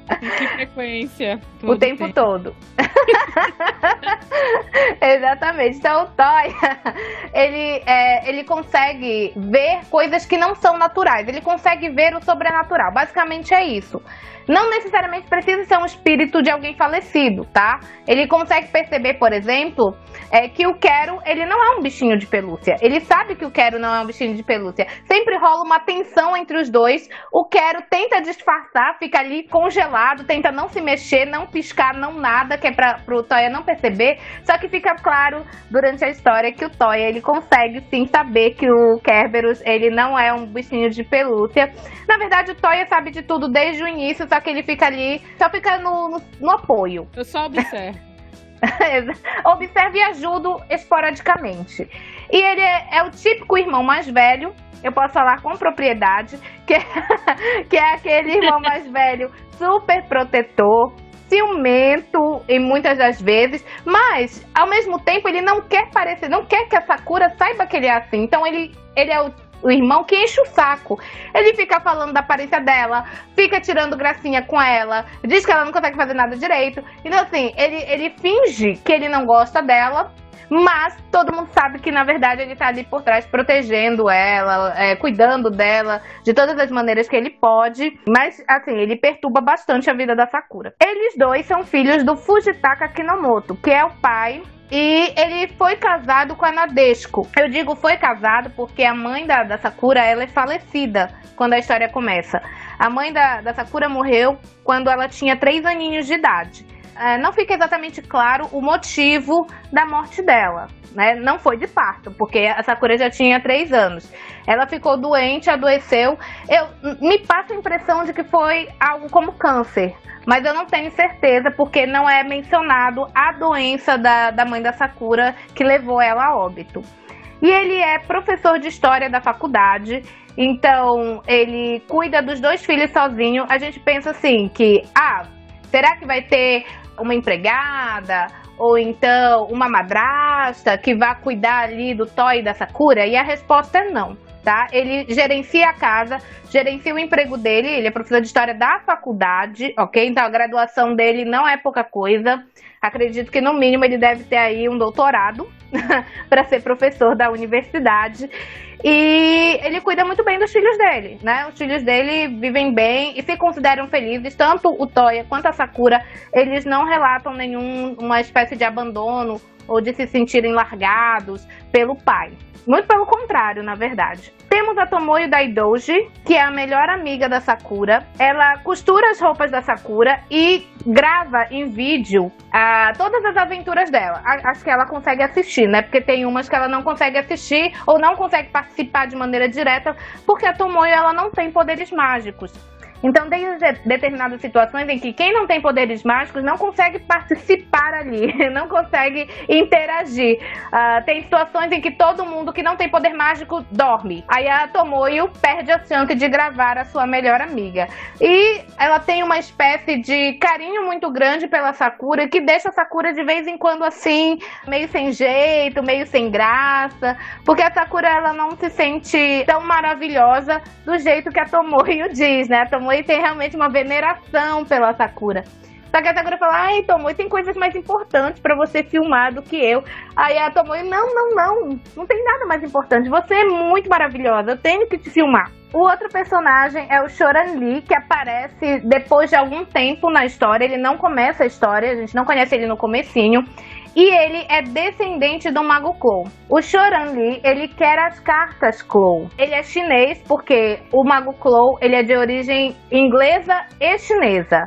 em que frequência? o tempo tem. todo. Exatamente. Então o Toya, ele, é, ele consegue ver coisas que não são naturais. Ele consegue ver o sobrenatural. Basicamente é isso. Não necessariamente precisa ser um espírito de alguém falecido, tá? Ele consegue perceber, por exemplo, é, que o Quero, ele não é um bichinho de pelúcia. Ele sabe que o Quero não é um bichinho de pelúcia. Sempre rola uma tensão entre os dois. O Quero tenta disfarçar, fica ali congelado, tenta não se mexer, não piscar, não nada, que é para pro Toya não perceber. Só que fica claro durante a história que o Toya, ele consegue sim saber que o Kerberos, ele não é um bichinho de pelúcia. Na verdade, o Toya sabe de tudo desde o início, só que ele fica ali, só fica no, no, no apoio. Eu só observo. Observe e ajudo esporadicamente. E ele é, é, o típico irmão mais velho, eu posso falar com propriedade, que é, que é aquele irmão mais velho super protetor, ciumento em muitas das vezes, mas ao mesmo tempo ele não quer parecer, não quer que a Sakura saiba que ele é assim. Então ele, ele é o o irmão que enche o saco. Ele fica falando da aparência dela, fica tirando gracinha com ela, diz que ela não consegue fazer nada direito. Então, assim, ele, ele finge que ele não gosta dela, mas todo mundo sabe que na verdade ele tá ali por trás protegendo ela, é, cuidando dela de todas as maneiras que ele pode. Mas assim, ele perturba bastante a vida da Sakura. Eles dois são filhos do Fujitaka Kinomoto, que é o pai e ele foi casado com a Nadesco. Eu digo foi casado porque a mãe da, da Sakura ela é falecida quando a história começa. A mãe da, da Sakura morreu quando ela tinha três aninhos de idade. É, não fica exatamente claro o motivo da morte dela. Né? Não foi de parto, porque a Sakura já tinha três anos. Ela ficou doente, adoeceu. Eu me passa a impressão de que foi algo como câncer mas eu não tenho certeza porque não é mencionado a doença da, da mãe da Sakura que levou ela a óbito. E ele é professor de história da faculdade, então ele cuida dos dois filhos sozinho. A gente pensa assim que, ah, será que vai ter uma empregada ou então uma madrasta que vai cuidar ali do Toy da Sakura? E a resposta é não tá? Ele gerencia a casa, gerencia o emprego dele, ele é professor de história da faculdade, ok? Então a graduação dele não é pouca coisa. Acredito que no mínimo ele deve ter aí um doutorado para ser professor da universidade. E ele cuida muito bem dos filhos dele, né? Os filhos dele vivem bem e se consideram felizes. Tanto o Toya quanto a Sakura, eles não relatam nenhuma espécie de abandono ou de se sentirem largados pelo pai. Muito pelo contrário, na verdade. Temos a Tomoyo Daidoji, que é a melhor amiga da Sakura. Ela costura as roupas da Sakura e grava em vídeo uh, todas as aventuras dela. Acho que ela consegue assistir, né? Porque tem umas que ela não consegue assistir ou não consegue participar de maneira direta, porque a Tomoyo ela não tem poderes mágicos. Então, tem determinadas situações em que quem não tem poderes mágicos não consegue participar ali, não consegue interagir. Uh, tem situações em que todo mundo que não tem poder mágico dorme. Aí a Tomoyo perde a chance de gravar a sua melhor amiga. E ela tem uma espécie de carinho muito grande pela Sakura que deixa a Sakura de vez em quando assim, meio sem jeito, meio sem graça, porque a Sakura ela não se sente tão maravilhosa do jeito que a Tomoyo diz, né? A Tomoyo Tomoe tem realmente uma veneração pela Sakura. Só que a Sakura fala, ai, Tomoe, tem coisas mais importantes para você filmar do que eu. Aí a Tomoe, não, não, não, não tem nada mais importante. Você é muito maravilhosa, eu tenho que te filmar. O outro personagem é o Shoran Lee, que aparece depois de algum tempo na história. Ele não começa a história, a gente não conhece ele no comecinho e ele é descendente do Mago Clow. O Shoran Lee, ele quer as cartas Clow. Ele é chinês porque o Mago Clow, ele é de origem inglesa e chinesa.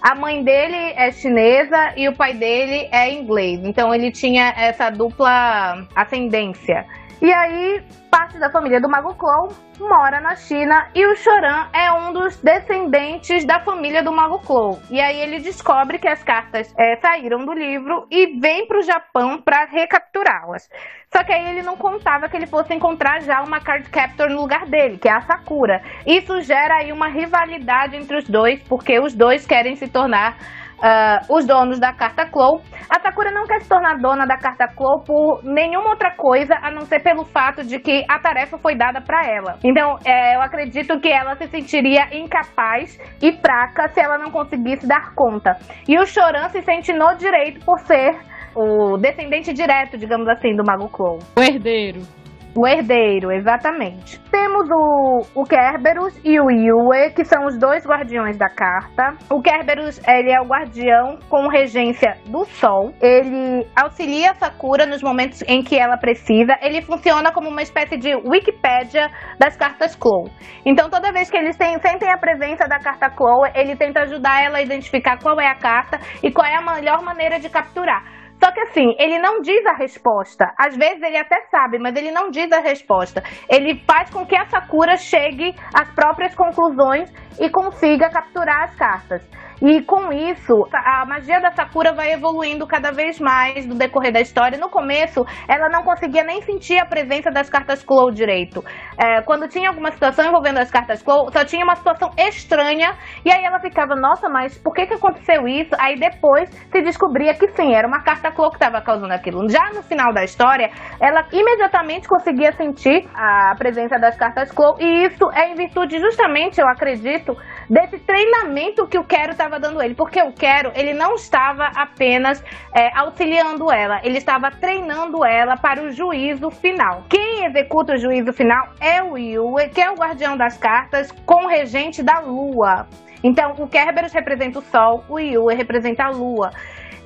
A mãe dele é chinesa e o pai dele é inglês. Então ele tinha essa dupla ascendência. E aí, parte da família do Mago Clow mora na China e o Choran é um dos descendentes da família do Mago Clow. E aí ele descobre que as cartas é, saíram do livro e vem para o Japão para recapturá-las. Só que aí ele não contava que ele fosse encontrar já uma card captor no lugar dele, que é a Sakura. Isso gera aí uma rivalidade entre os dois, porque os dois querem se tornar uh, os donos da carta Clow. A Sakura não quer se tornar dona da carta Clow por nenhuma outra coisa a não ser pelo fato de que a tarefa foi dada para ela. Então, é, eu acredito que ela se sentiria incapaz e fraca se ela não conseguisse dar conta. E o Choran se sente no direito por ser o descendente direto, digamos assim, do Mago Clow. O herdeiro. O herdeiro, exatamente. Temos o, o Kerberos e o Yue, que são os dois guardiões da carta. O Kerberos, ele é o guardião com regência do Sol. Ele auxilia a Sakura nos momentos em que ela precisa. Ele funciona como uma espécie de Wikipédia das cartas Clow. Então, toda vez que eles têm, sentem a presença da carta Clow, ele tenta ajudar ela a identificar qual é a carta e qual é a melhor maneira de capturar. Só que assim, ele não diz a resposta. Às vezes ele até sabe, mas ele não diz a resposta. Ele faz com que a Sakura chegue às próprias conclusões e consiga capturar as cartas. E com isso, a magia da Sakura vai evoluindo cada vez mais no decorrer da história. No começo, ela não conseguia nem sentir a presença das cartas Claw direito. É, quando tinha alguma situação envolvendo as cartas Claw, só tinha uma situação estranha. E aí ela ficava, nossa, mas por que, que aconteceu isso? Aí depois se descobria que sim, era uma carta Claw que estava causando aquilo. Já no final da história, ela imediatamente conseguia sentir a presença das cartas Claw. E isso é em virtude, justamente, eu acredito, desse treinamento que o Quero estava dando ele. Porque o Quero, ele não estava apenas é, auxiliando ela, ele estava treinando ela para o juízo final. Quem executa o juízo final é o Yue, que é o guardião das cartas, com o regente da lua. Então, o Kerberos representa o Sol, o Yue representa a Lua.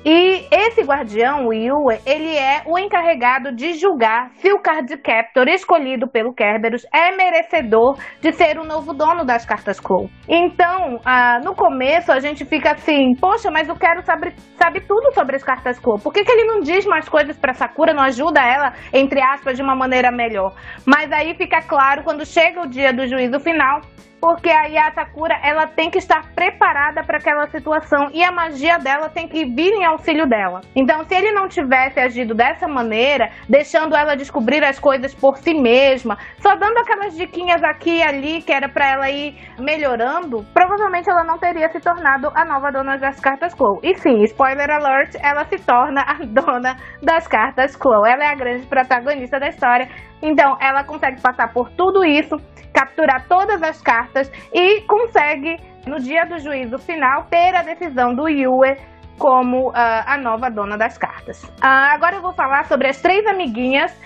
E esse guardião, o Yue, ele é o encarregado de julgar se o card captor escolhido pelo Kerberos é merecedor de ser o novo dono das cartas Claw. Então, ah, no começo a gente fica assim, poxa, mas o Quero sabe, sabe tudo sobre as cartas Claw. Por que, que ele não diz mais coisas para Sakura, não ajuda ela, entre aspas, de uma maneira melhor? Mas aí fica claro quando chega o dia do juízo final porque a Sakura ela tem que estar preparada para aquela situação e a magia dela tem que vir em auxílio dela. Então, se ele não tivesse agido dessa maneira, deixando ela descobrir as coisas por si mesma, só dando aquelas diquinhas aqui e ali que era para ela ir melhorando, provavelmente ela não teria se tornado a nova dona das cartas Clow. E sim, spoiler alert, ela se torna a dona das cartas Clow. Ela é a grande protagonista da história. Então, ela consegue passar por tudo isso capturar todas as cartas e consegue, no dia do juízo final, ter a decisão do Yue como ah, a nova dona das cartas. Ah, agora eu vou falar sobre as três amiguinhas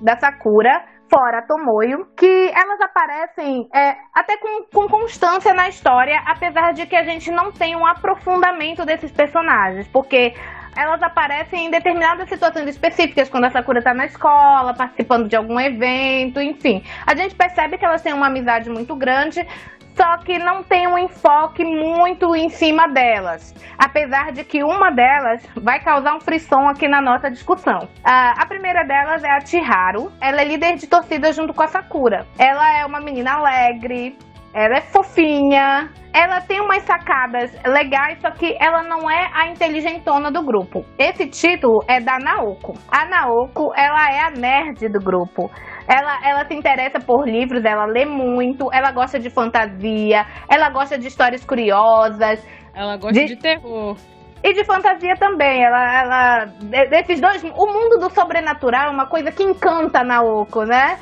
da Sakura, fora Tomoyo, que elas aparecem é, até com, com constância na história, apesar de que a gente não tem um aprofundamento desses personagens, porque elas aparecem em determinadas situações específicas, quando a Sakura tá na escola, participando de algum evento, enfim. A gente percebe que elas têm uma amizade muito grande, só que não tem um enfoque muito em cima delas. Apesar de que uma delas vai causar um frisson aqui na nossa discussão. A primeira delas é a Chiharu. Ela é líder de torcida junto com a Sakura. Ela é uma menina alegre, ela é fofinha, ela tem umas sacadas legais, só que ela não é a inteligentona do grupo. Esse título é da Naoko. A Naoko, ela é a nerd do grupo. Ela, ela se interessa por livros, ela lê muito, ela gosta de fantasia, ela gosta de histórias curiosas. Ela gosta De- de, terror. E de fantasia também. Ela, ela. Desses dois. O mundo do sobrenatural é uma coisa que encanta a Naoko, né?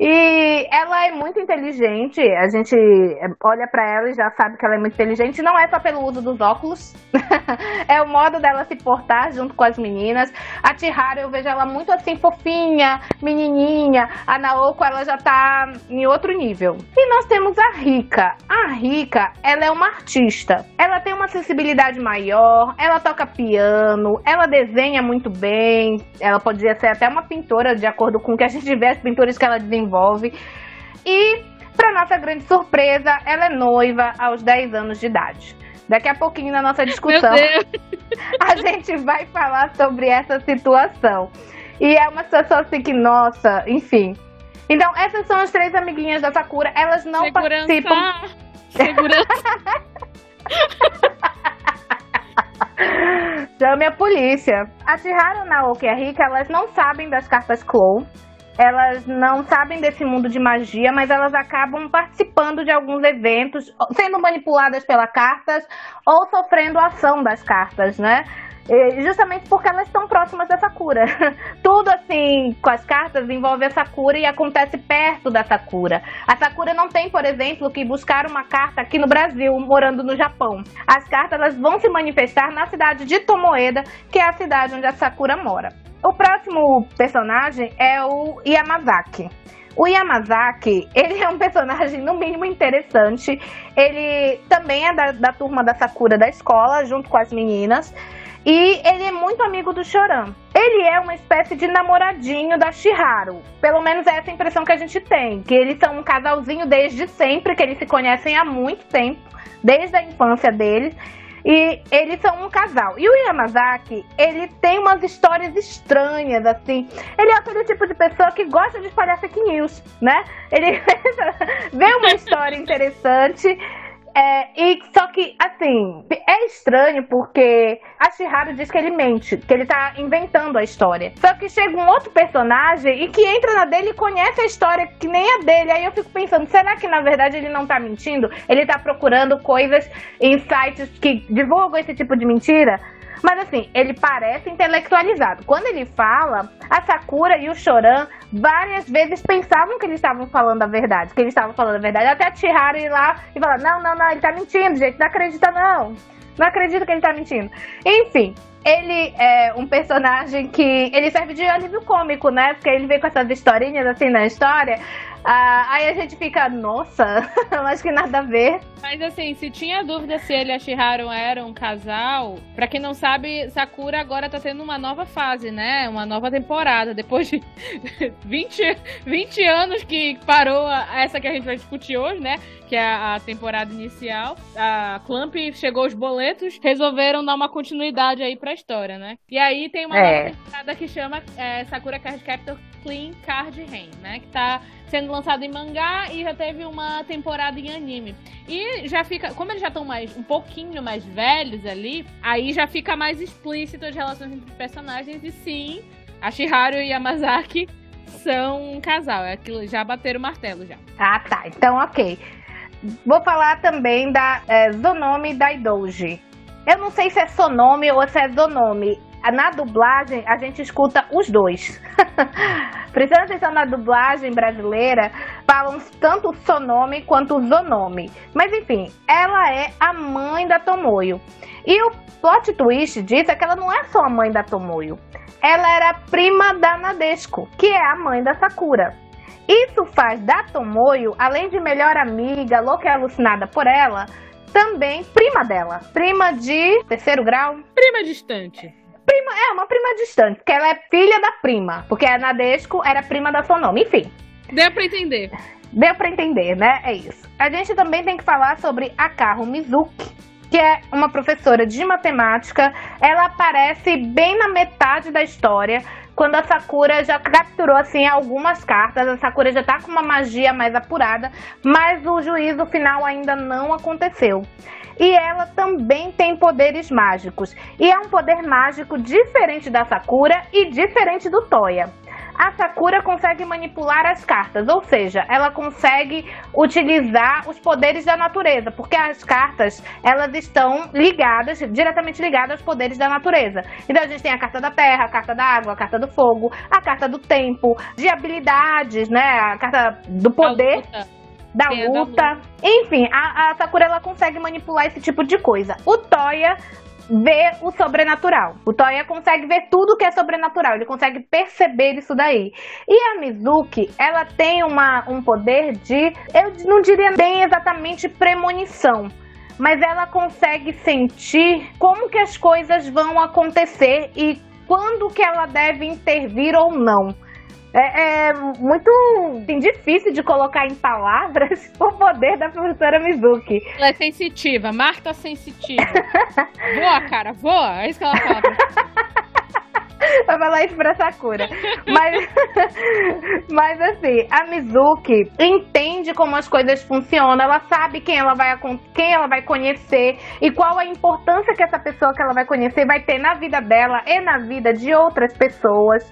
E ela é muito inteligente. A gente olha pra ela e já sabe que ela é muito inteligente. Não é só pelo uso dos óculos. é o modo dela se portar junto com as meninas. A Chiharu, eu vejo ela muito assim, fofinha, menininha. A Naoko, ela já tá em outro nível. E nós temos a Rika. A Rika, ela é uma artista. Ela tem uma sensibilidade maior, ela toca piano, ela desenha muito bem. Ela podia ser até uma pintora, de acordo com o que a gente vê, as pinturas que ela desenvolve. E, para nossa grande surpresa, ela é noiva aos 10 anos de idade. Daqui a pouquinho na nossa discussão a gente vai falar sobre essa situação. E é uma situação assim que, nossa, enfim. Então, essas são as três amiguinhas da Sakura. Elas não Segurança. participam. Segurança. Chame a polícia. A Chiharu, Naoki e a Rika, elas não sabem das cartas Clow. Elas não sabem desse mundo de magia, mas elas acabam participando de alguns eventos, sendo manipuladas pelas cartas ou sofrendo a ação das cartas, né? Justamente porque elas estão próximas da Sakura. Tudo assim com as cartas envolve a Sakura e acontece perto da Sakura. A Sakura não tem, por exemplo, que buscar uma carta aqui no Brasil, morando no Japão. As cartas elas vão se manifestar na cidade de Tomoeda, que é a cidade onde a Sakura mora. O próximo personagem é o Yamazaki. O Yamazaki, ele é um personagem no mínimo interessante. Ele também é da, da turma da Sakura da escola, junto com as meninas. E ele é muito amigo do Choran. Ele é uma espécie de namoradinho da Shiharu. Pelo menos é essa impressão que a gente tem. Que eles são um casalzinho desde sempre, que eles se conhecem há muito tempo, desde a infância deles. E eles são um casal. E o Yamazaki, ele tem umas histórias estranhas, assim. Ele é aquele tipo de pessoa que gosta de espalhar fake news, né? Ele vê uma história interessante. É, e só que, assim, é estranho porque a Shiharu diz que ele mente, que ele tá inventando a história. Só que chega um outro personagem e que entra na dele e conhece a história que nem a dele. Aí eu fico pensando, será que na verdade ele não tá mentindo? Ele tá procurando coisas em sites que divulgam esse tipo de mentira? Mas assim, ele parece intelectualizado. Quando ele fala, a Sakura e o Choran várias vezes pensavam que eles estavam falando a verdade, que eles estavam falando a verdade. Até a Chiharu ir lá e falar: não, não, não, ele tá mentindo, gente, não acredita não. Não acredito que ele tá mentindo. Enfim, ele é um personagem que ele serve de alívio cômico, né? Porque ele vem com essas historinhas assim na história. Ah, aí a gente fica, nossa, eu acho que nada a ver. Mas assim, se tinha dúvida se ele e a Shiharu eram um casal, pra quem não sabe, Sakura agora tá tendo uma nova fase, né? Uma nova temporada. Depois de 20, 20 anos que parou a- essa que a gente vai discutir hoje, né? Que é a, a temporada inicial. A Clamp chegou os boletos, resolveram dar uma continuidade aí pra história, né? E aí tem uma É. nova temporada que chama é, Sakura Card Captor Clean Card Rain, né? Que tá sendo lançado em mangá e já teve uma temporada em anime. E já fica, como eles já estão mais um pouquinho mais velhos ali, aí já fica mais explícito as relações entre os personagens e sim, a Shiharu e a Yamazaki são um casal, é aquilo, já bateram o martelo já. Ah, tá. Então, ok. Vou falar também da é, Zonome Daidouji. Eu não sei se é Sonome ou se é Zonome. Na dublagem, a gente escuta os dois. Prestando atenção na dublagem brasileira, falam tanto Sonome quanto Zonome. Mas enfim, ela é a mãe da Tomoyo. E o plot twist disso é que ela não é só a mãe da Tomoyo. Ela era prima da Nadeshiko, que é a mãe da Sakura. Isso faz da Tomoyo, além de melhor amiga, louca e alucinada por ela, também prima dela. Prima de terceiro grau. Prima distante. Prima, é, uma prima distante, porque ela é filha da prima. Porque a Nadeshiko era prima da Sonoma. Enfim, Deu pra entender. Deu pra entender, né? É isso. A gente também tem que falar sobre a Kaho Mizuki, que é uma professora de matemática. Ela aparece bem na metade da história, quando a Sakura já capturou assim algumas cartas. A Sakura já tá com uma magia mais apurada, mas o juízo final ainda não aconteceu. E ela também tem poderes mágicos. E é um poder mágico diferente da Sakura e diferente do Toya a Sakura consegue manipular as cartas, ou seja, ela consegue utilizar os poderes da natureza, porque as cartas elas estão ligadas, diretamente ligadas aos poderes da natureza. Então a gente tem a carta da terra, a carta da água, a carta do fogo, a carta do tempo, de habilidades, né? A carta do poder. Da Tem a da luta. Enfim, a, a Sakura ela consegue manipular esse tipo de coisa. O Toya vê o sobrenatural. O Toya consegue ver tudo que é sobrenatural, ele consegue perceber isso daí. E a Mizuki, ela tem uma, um poder de, eu não diria bem exatamente premonição, mas ela consegue sentir como que as coisas vão acontecer e quando que ela deve intervir ou não. É, é muito assim, difícil de colocar em palavras o poder da professora Mizuki. Ela é sensitiva, Marta sensitiva. voa, cara, voa. É isso que ela fala. Vai falar isso pra Sakura. Mas, mas assim, a Mizuki entende como as coisas funcionam, ela sabe quem ela, vai, quem ela vai conhecer e qual a importância que essa pessoa que ela vai conhecer vai ter na vida dela e na vida de outras pessoas.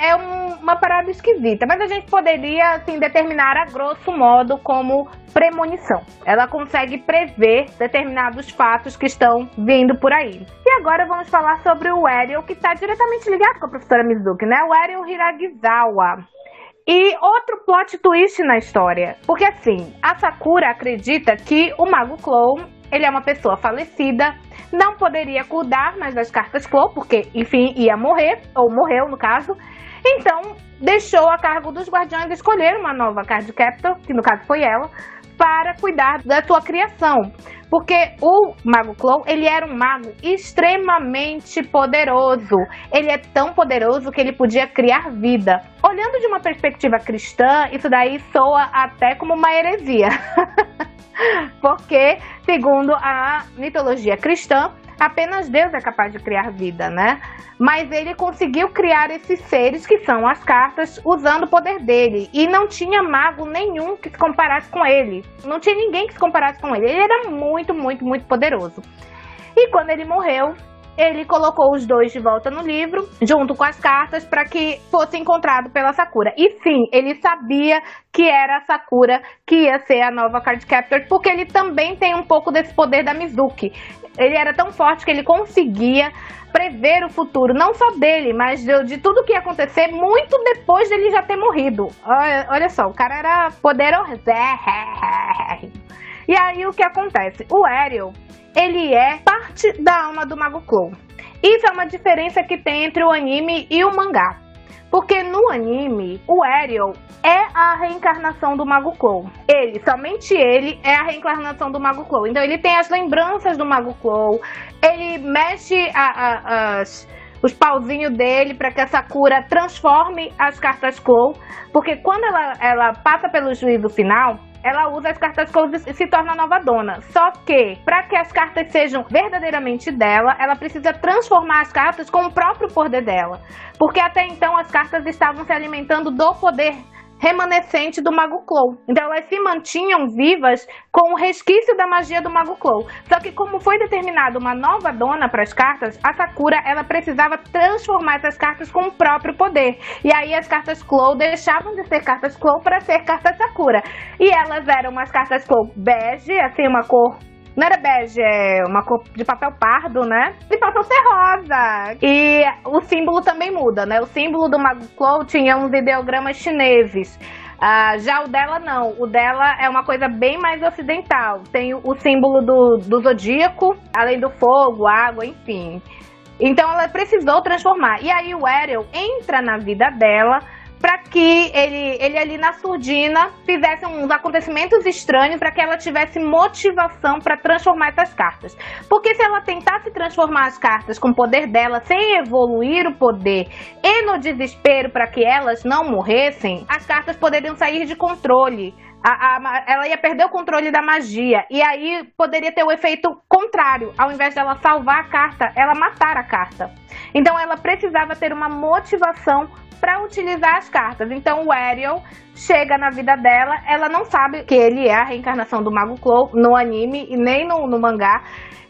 É um- uma parada esquisita, mas a gente poderia assim determinar a grosso modo como premonição. Ela consegue prever determinados fatos que estão vindo por aí. E agora vamos falar sobre o Ariel, que está diretamente ligado com a professora Mizuki, né? O Ariel Hiragizawa. E outro plot twist na história. Porque assim, a Sakura acredita que o Mago Clow, ele é uma pessoa falecida, não poderia cuidar mais das cartas Clow, porque, enfim, ia morrer, ou morreu no caso. Então, deixou a cargo dos guardiões escolher uma nova card captor, que no caso foi ela, para cuidar da sua criação. Porque o Mago Clow, ele era um mago extremamente poderoso. Ele é tão poderoso que ele podia criar vida. Olhando de uma perspectiva cristã, isso daí soa até como uma heresia. Porque, segundo a mitologia cristã, apenas Deus é capaz de criar vida, né? Mas ele conseguiu criar esses seres que são as cartas usando o poder dele. E não tinha mago nenhum que se comparasse com ele. Não tinha ninguém que se comparasse com ele. Ele era muito, muito, muito poderoso. E quando ele morreu, ele colocou os dois de volta no livro, junto com as cartas, para que fosse encontrado pela Sakura. E sim, ele sabia que era a Sakura que ia ser a nova Card Captor, porque ele também tem um pouco desse poder da Mizuki. Ele era tão forte que ele conseguia prever o futuro, não só dele, mas de, de tudo que ia acontecer muito depois dele já ter morrido. Olha, olha só, o cara era poderoso. E aí o que acontece? O Ariel, ele é parte da alma do Mago Clow. Isso é uma diferença que tem entre o anime e o mangá. Porque no anime, o Ariel é a reencarnação do Mago Clow. Ele, somente ele, é a reencarnação do Mago Clow. Então ele tem as lembranças do Mago Clow, ele mexe a- a- as, os pauzinhos dele para que a Sakura transforme as cartas Clow. Porque quando ela, ela passa pelo juízo final, ela usa as cartas Clow e se torna nova dona. Só que, para que as cartas sejam verdadeiramente dela, ela precisa transformar as cartas com o próprio poder dela. Porque até então as cartas estavam se alimentando do poder remanescente do Mago Clow. Então elas se mantinham vivas com o resquício da magia do Mago Clow. Só que como foi determinada uma nova dona para as cartas, a Sakura ela precisava transformar essas cartas com o próprio poder. E aí as cartas Clow deixavam de ser cartas Clow para ser cartas Sakura. E elas eram umas cartas Clow bege, assim uma cor não era bege, é uma cor de papel pardo, né? E passou a ser rosa. E o símbolo também muda, né? O símbolo do Mago Clow tinha uns ideogramas chineses. Ah, já o dela não. O dela é uma coisa bem mais ocidental. Tem o, o símbolo do, do zodíaco, além do fogo, água, enfim. Então ela precisou transformar. E aí o Ariel entra na vida dela para que ele, ele ali na surdina fizesse uns acontecimentos estranhos para que ela tivesse motivação para transformar essas cartas. Porque se ela tentasse transformar as cartas com o poder dela sem evoluir o poder e no desespero para que elas não morressem, as cartas poderiam sair de controle. A, a, ela ia perder o controle da magia. E aí poderia ter o efeito contrário. Ao invés dela salvar a carta, ela matar a carta. Então ela precisava ter uma motivação para utilizar as cartas. Então o Ariel chega na vida dela, ela não sabe que ele é a reencarnação do Mago Clo no anime e nem no, no mangá.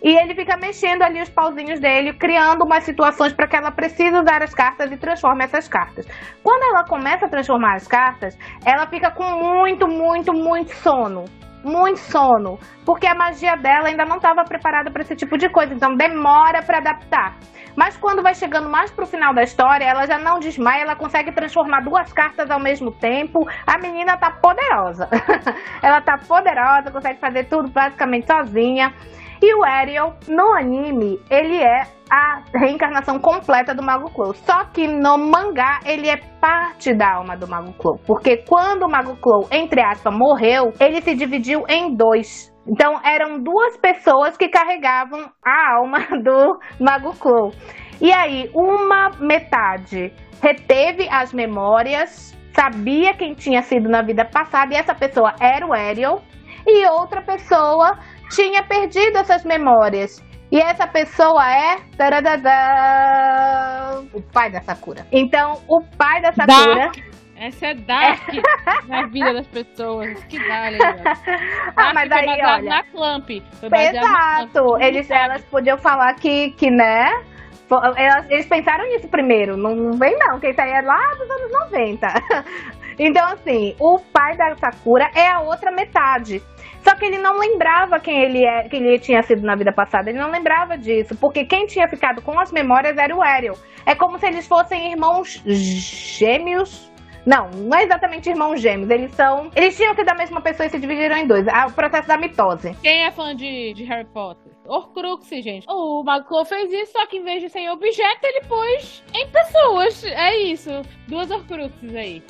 E ele fica mexendo ali os pauzinhos dele, criando umas situações para que ela precise usar as cartas e transforme essas cartas. Quando ela começa a transformar as cartas, ela fica com muito, muito, muito sono muito sono, porque a magia dela ainda não estava preparada para esse tipo de coisa, então demora para adaptar. Mas quando vai chegando mais pro final da história, ela já não desmaia, ela consegue transformar duas cartas ao mesmo tempo. A menina tá poderosa. ela tá poderosa, consegue fazer tudo basicamente sozinha. E o Ariel, no anime, ele é a reencarnação completa do Mago Clo. Só que no mangá, ele é parte da alma do Mago Clo. Porque quando o Mago Clo, entre aspas, morreu, ele se dividiu em dois. Então eram duas pessoas que carregavam a alma do Mago Clo. E aí, uma metade reteve as memórias, sabia quem tinha sido na vida passada, e essa pessoa era o Ariel, e outra pessoa tinha perdido essas memórias. E essa pessoa é o pai da Sakura. Então, o pai da Sakura. Essa é Dark na vida das pessoas. Que dá, Ah, mas aí, olha... na Clamp. Exato. Eles, elas podiam falar que, que né... Eles pensaram nisso primeiro. Não, não vem não, que isso aí é lá dos anos 90. Então, assim, o pai da Sakura é a outra metade. Só que ele não lembrava quem ele, é, quem ele tinha sido na vida passada. Ele não lembrava disso. Porque quem tinha ficado com as memórias era o Ariel. É como se eles fossem irmãos gêmeos não, não é exatamente irmãos gêmeos. Eles são. Eles tinham sido a mesma pessoa e se dividiram em dois. É o processo da mitose. Quem é fã de, de Harry Potter? Horcrux, gente. O Maglo fez isso, só que em vez de ser em objeto, ele pôs em pessoas. É isso. Duas Horcruxes aí.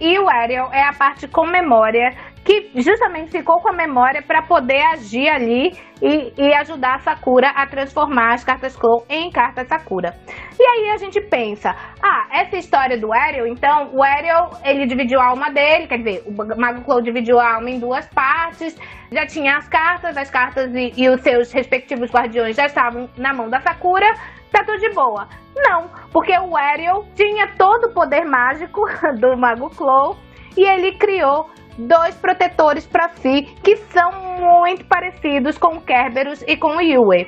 E o Ariel é a parte com memória que justamente ficou com a memória para poder agir ali e, e, ajudar a Sakura a transformar as cartas Clow em cartas Sakura. E aí a gente pensa, ah, essa história do Ariel, então o Ariel ele dividiu a alma dele, quer dizer, o Mago Clow dividiu a alma em duas partes, já tinha as cartas, as cartas e, e os seus respectivos guardiões já estavam na mão da Sakura, tá tudo de boa. Não, porque o Ariel tinha todo o poder mágico do Mago Clow e ele criou dois protetores para si que são muito parecidos com o Kerberos e com o Yue.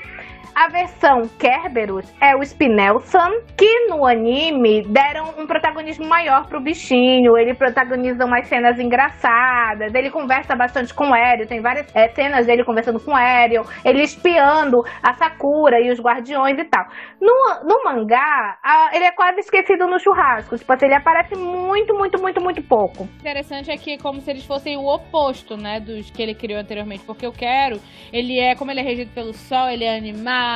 A versão Kerberos é o Spinelson, que no anime deram um protagonismo maior pro bichinho. Ele protagoniza umas cenas engraçadas, ele conversa bastante com o Aereo, tem várias é, cenas dele conversando com o Aereo, ele espiando a Sakura e os guardiões e tal. No, no mangá, a, ele é quase esquecido no churrasco, tipo assim, ele aparece muito, muito, muito, muito pouco. Interessante é que é como se eles fossem o oposto, né, dos que ele criou anteriormente, porque eu quero, ele é, como ele é regido pelo sol, ele é animado,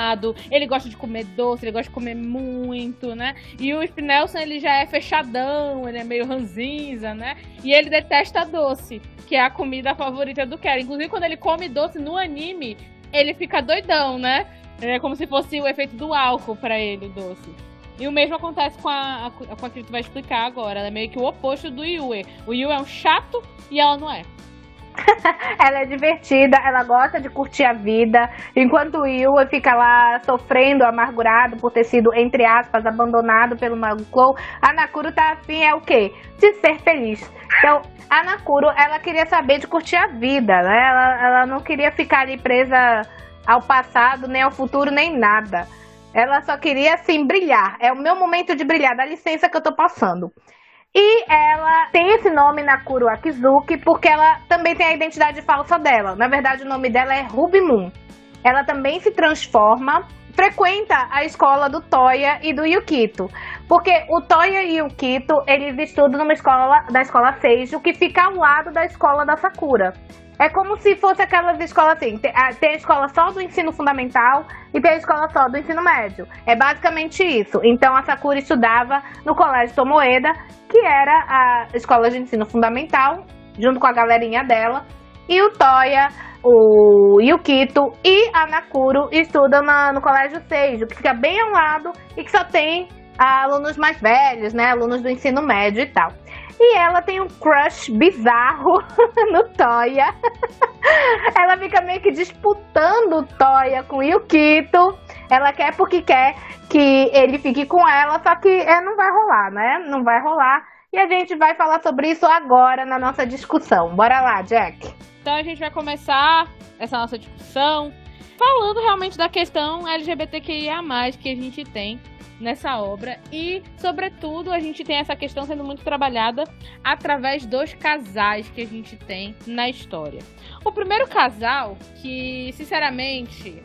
ele gosta de comer doce, ele gosta de comer muito, né? E o Spinelson, ele já é fechadão, ele é meio ranzinza, né? E ele detesta doce, que é a comida favorita do Kero. Inclusive, quando ele come doce no anime, ele fica doidão, né? É como se fosse o efeito do álcool para ele, o doce. E o mesmo acontece com a, com a que tu vai explicar agora. Ela é meio que o oposto do Yue. O Yue é um chato e ela não é. ela é divertida, ela gosta de curtir a vida, enquanto o Yua fica lá sofrendo, amargurado por ter sido, entre aspas, abandonado pelo Mago Clow, a Nakuro tá afim é o quê? De ser feliz. Então, a Nakuro, ela queria saber de curtir a vida, né? Ela, ela não queria ficar ali presa ao passado, nem ao futuro, nem nada. Ela só queria, assim, brilhar. É o meu momento de brilhar, dá licença que eu tô passando. E ela tem esse nome Nakuro Akizuki porque ela também tem a identidade falsa dela. Na verdade, o nome dela é Ruby Moon. Ela também se transforma, frequenta a escola do Toya e do Yukito. Porque o Toya e o Kito, eles estudam numa escola, da escola Seijo, que fica ao lado da escola da Sakura. É como se fosse aquelas escolas assim, tem a, tem a escola só do ensino fundamental e tem a escola só do ensino médio. É basicamente isso. Então a Sakura estudava no Colégio Tomoeda, que era a escola de ensino fundamental, junto com a galerinha dela. E o Toya, o Yukito e a Nakuro estudam na- no Colégio Seijo, que fica bem ao lado e que só tem ah, alunos mais velhos, né? Alunos do ensino médio e tal. E ela tem um crush bizarro no Toya. ela fica meio que disputando o Toya com o Yukito. Ela quer porque quer que ele fique com ela, só que é, não vai rolar, né? Não vai rolar. E a gente vai falar sobre isso agora na nossa discussão. Bora lá, Jack. Então a gente vai começar essa nossa discussão falando realmente da questão LGBTQIA+, que a gente tem nessa obra e, sobretudo, a gente tem essa questão sendo muito trabalhada através dos casais que a gente tem na história. O primeiro casal que, sinceramente,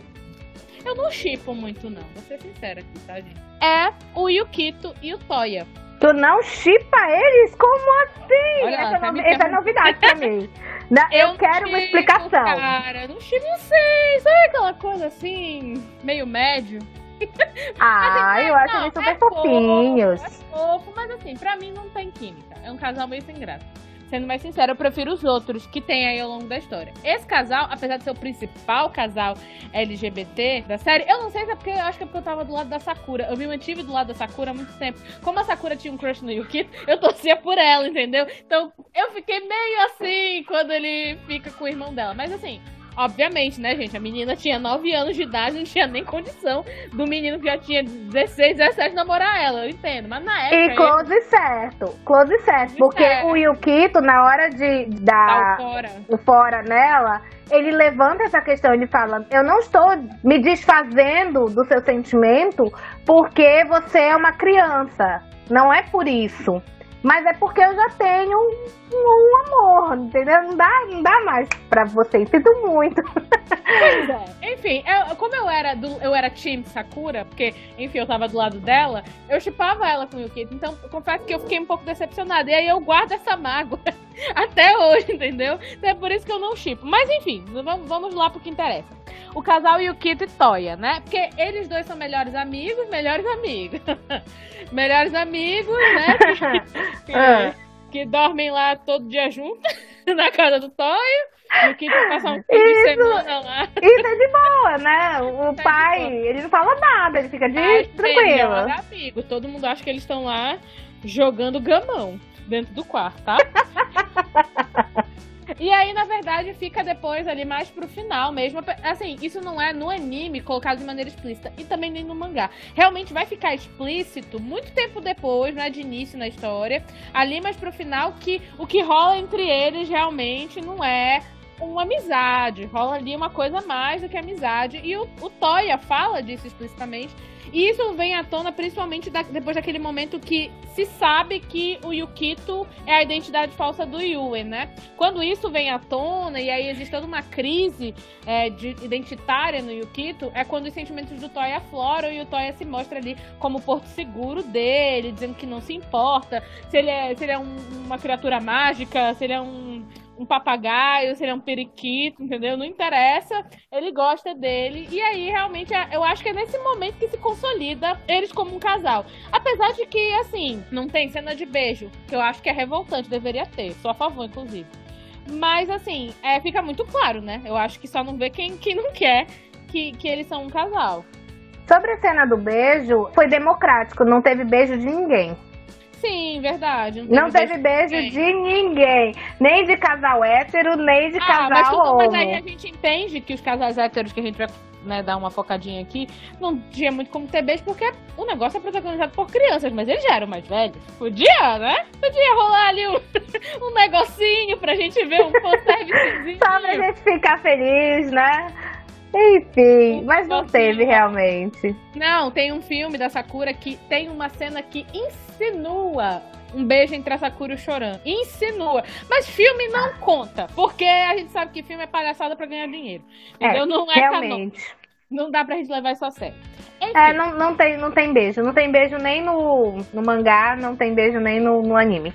eu não chipo muito não, vou ser sincera aqui, tá, gente? É o Yukito e o Toya. Tu não chipa eles? Como assim? Olha essa, tá é novi- essa é novidade pra mim. Na- eu, quero uma explicação. Cara, não chipo, não sei. Sabe aquela coisa assim, meio médio? Ah, Assim, eu mas acho não, eles super é fofo, fofinhos. É fofo, mas assim, pra mim não tem química. É um casal meio sem graça. Sendo mais sincero, eu prefiro os outros que tem aí ao longo da história. Esse casal, apesar de ser o principal casal LGBT da série, eu não sei se é porque eu acho que é porque eu tava do lado da Sakura. Eu me mantive do lado da Sakura há muito tempo. Como a Sakura tinha um crush no Yukito, eu torcia por ela, entendeu? Então eu fiquei meio assim quando ele fica com o irmão dela. Mas assim, Obviamente, né, gente? A menina tinha 9 anos de idade, não tinha nem condição do menino que já tinha 16, 17 namorar ela. Eu entendo. Mas na época. E close certo, close certo. Porque certo. o Yukito, na hora de dar fora. o fora nela, ele levanta essa questão, ele fala: Eu não estou me desfazendo do seu sentimento porque você é uma criança. Não é por isso. Mas é porque eu já tenho um, amor, entendeu? Não dá, não dá mais pra vocês. Sinto muito. Pois é. Enfim, eu- como eu era do, eu era Team Sakura, porque, enfim, eu tava do lado dela, eu chipava ela com o Yukito. Então, confesso que eu fiquei um pouco decepcionada. E aí eu guardo essa mágoa até hoje, entendeu? Então é por isso que eu não chipo. Mas enfim, vamos, vamos lá pro que interessa. O casal Yukito e Toya, né? Porque eles dois são melhores amigos, melhores amigos. melhores amigos, né? Ah. Que dormem lá todo dia junto, na casa do Toya. E o Kito passa um fim de semana lá. Isso é de boa, né? O Tá pai, ele não fala nada, ele fica de Mas, tranquilo. amigo. Todo mundo acha que eles estão lá jogando gamão dentro do quarto, tá? E aí, na verdade, fica depois ali mais pro final mesmo. Assim, isso não é no anime colocado de maneira explícita e também nem no mangá. Realmente vai ficar explícito muito tempo depois, não é de início na história. Ali mais pro final que o que rola entre eles realmente não é uma amizade. Rola ali uma coisa mais do que amizade. E o, o Toya fala disso explicitamente. E isso vem à tona principalmente da- depois daquele momento que se sabe que o Yukito é a identidade falsa do Yuen, né? Quando isso vem à tona e aí existe toda uma crise é, de identitária no Yukito, é quando os sentimentos do Toya afloram e o Toya se mostra ali como o porto seguro dele, dizendo que não se importa se ele é, se ele é um- uma criatura mágica, se ele é um, um papagaio, se ele é um periquito, entendeu? Não interessa, ele gosta dele. E aí, realmente, é- eu acho que é nesse momento que se consolida eles como um casal. Apesar de que, assim, não tem cena de beijo, que eu acho que é revoltante, deveria ter. Sou a favor, inclusive. Mas, assim, é, fica muito claro, né? Eu acho que só não vê quem, quem não quer que, que eles são um casal. Sobre a cena do beijo, foi democrático, não teve beijo de ninguém. Sim, verdade. Não teve beijo ninguém. de ninguém. Nem de casal hétero, nem de Ah, mas, casal tudo, mas aí a homo. gente entende que os casais héteros que a gente vai né, dar uma focadinha aqui, não tinha muito como ter beijo, porque o negócio é protagonizado por crianças, mas eles já eram mais velhos. Podia, né? Podia rolar ali um, um negocinho pra gente ver um fanservicezinho. Só pra gente ficar feliz, né? Enfim, mas não teve realmente. Não, tem um filme da Sakura que tem uma cena que insinua um beijo entre a Sakura e o Choran. Insinua. Mas filme não conta, porque a gente sabe que filme é palhaçada pra ganhar dinheiro. É, Entendeu? não é realmente. Não dá pra gente levar isso a sério. Enfim, É, não, não, tem, não tem beijo. Não tem beijo nem no, no mangá, não tem beijo nem no, no anime.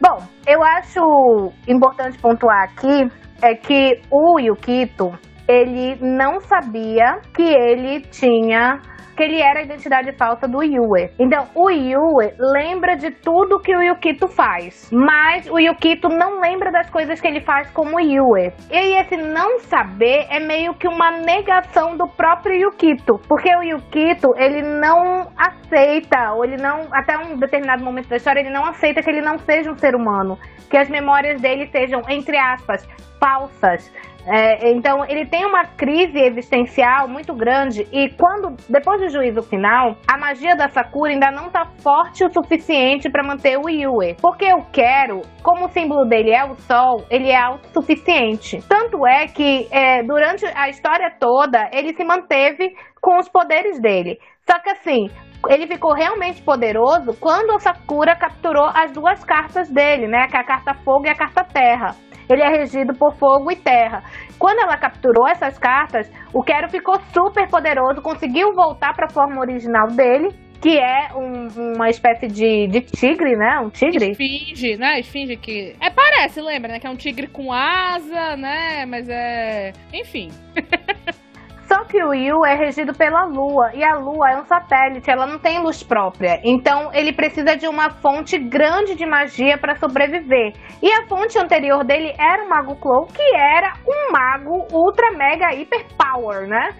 Bom, eu acho importante pontuar aqui é que o Yukito, ele não sabia que ele tinha que ele era a identidade falsa do Yue. Então, o Yue lembra de tudo que o Yukito faz, mas o Yukito não lembra das coisas que ele faz como Yue. E esse não saber é meio que uma negação do próprio Yukito, porque o Yukito, ele não aceita, ou ele não, até um determinado momento da história, ele não aceita que ele não seja um ser humano, que as memórias dele sejam, entre aspas, falsas. É, então ele tem uma crise existencial muito grande e quando depois do juízo final a magia da Sakura ainda não tá forte o suficiente para manter o Yue. Porque eu quero como o símbolo dele é o sol ele é autossuficiente. Tanto é que é, durante a história toda ele se manteve com os poderes dele. Só que assim ele ficou realmente poderoso quando a Sakura capturou as duas cartas dele, né? Que é a carta fogo e a carta terra. Ele é regido por fogo e terra. Quando ela capturou essas cartas, o Quero ficou super poderoso, conseguiu voltar para a forma original dele, que é um- uma espécie de, de tigre, né? Um tigre. Esfinge, né? Esfinge que. É, parece, lembra, né? Que é um tigre com asa, né? Mas é. Enfim. Só que o Yu é regido pela Lua e a Lua é um satélite, ela não tem luz própria. Então ele precisa de uma fonte grande de magia para sobreviver. E a fonte anterior dele era o Mago Clow, que era um mago ultra mega hiper power, né?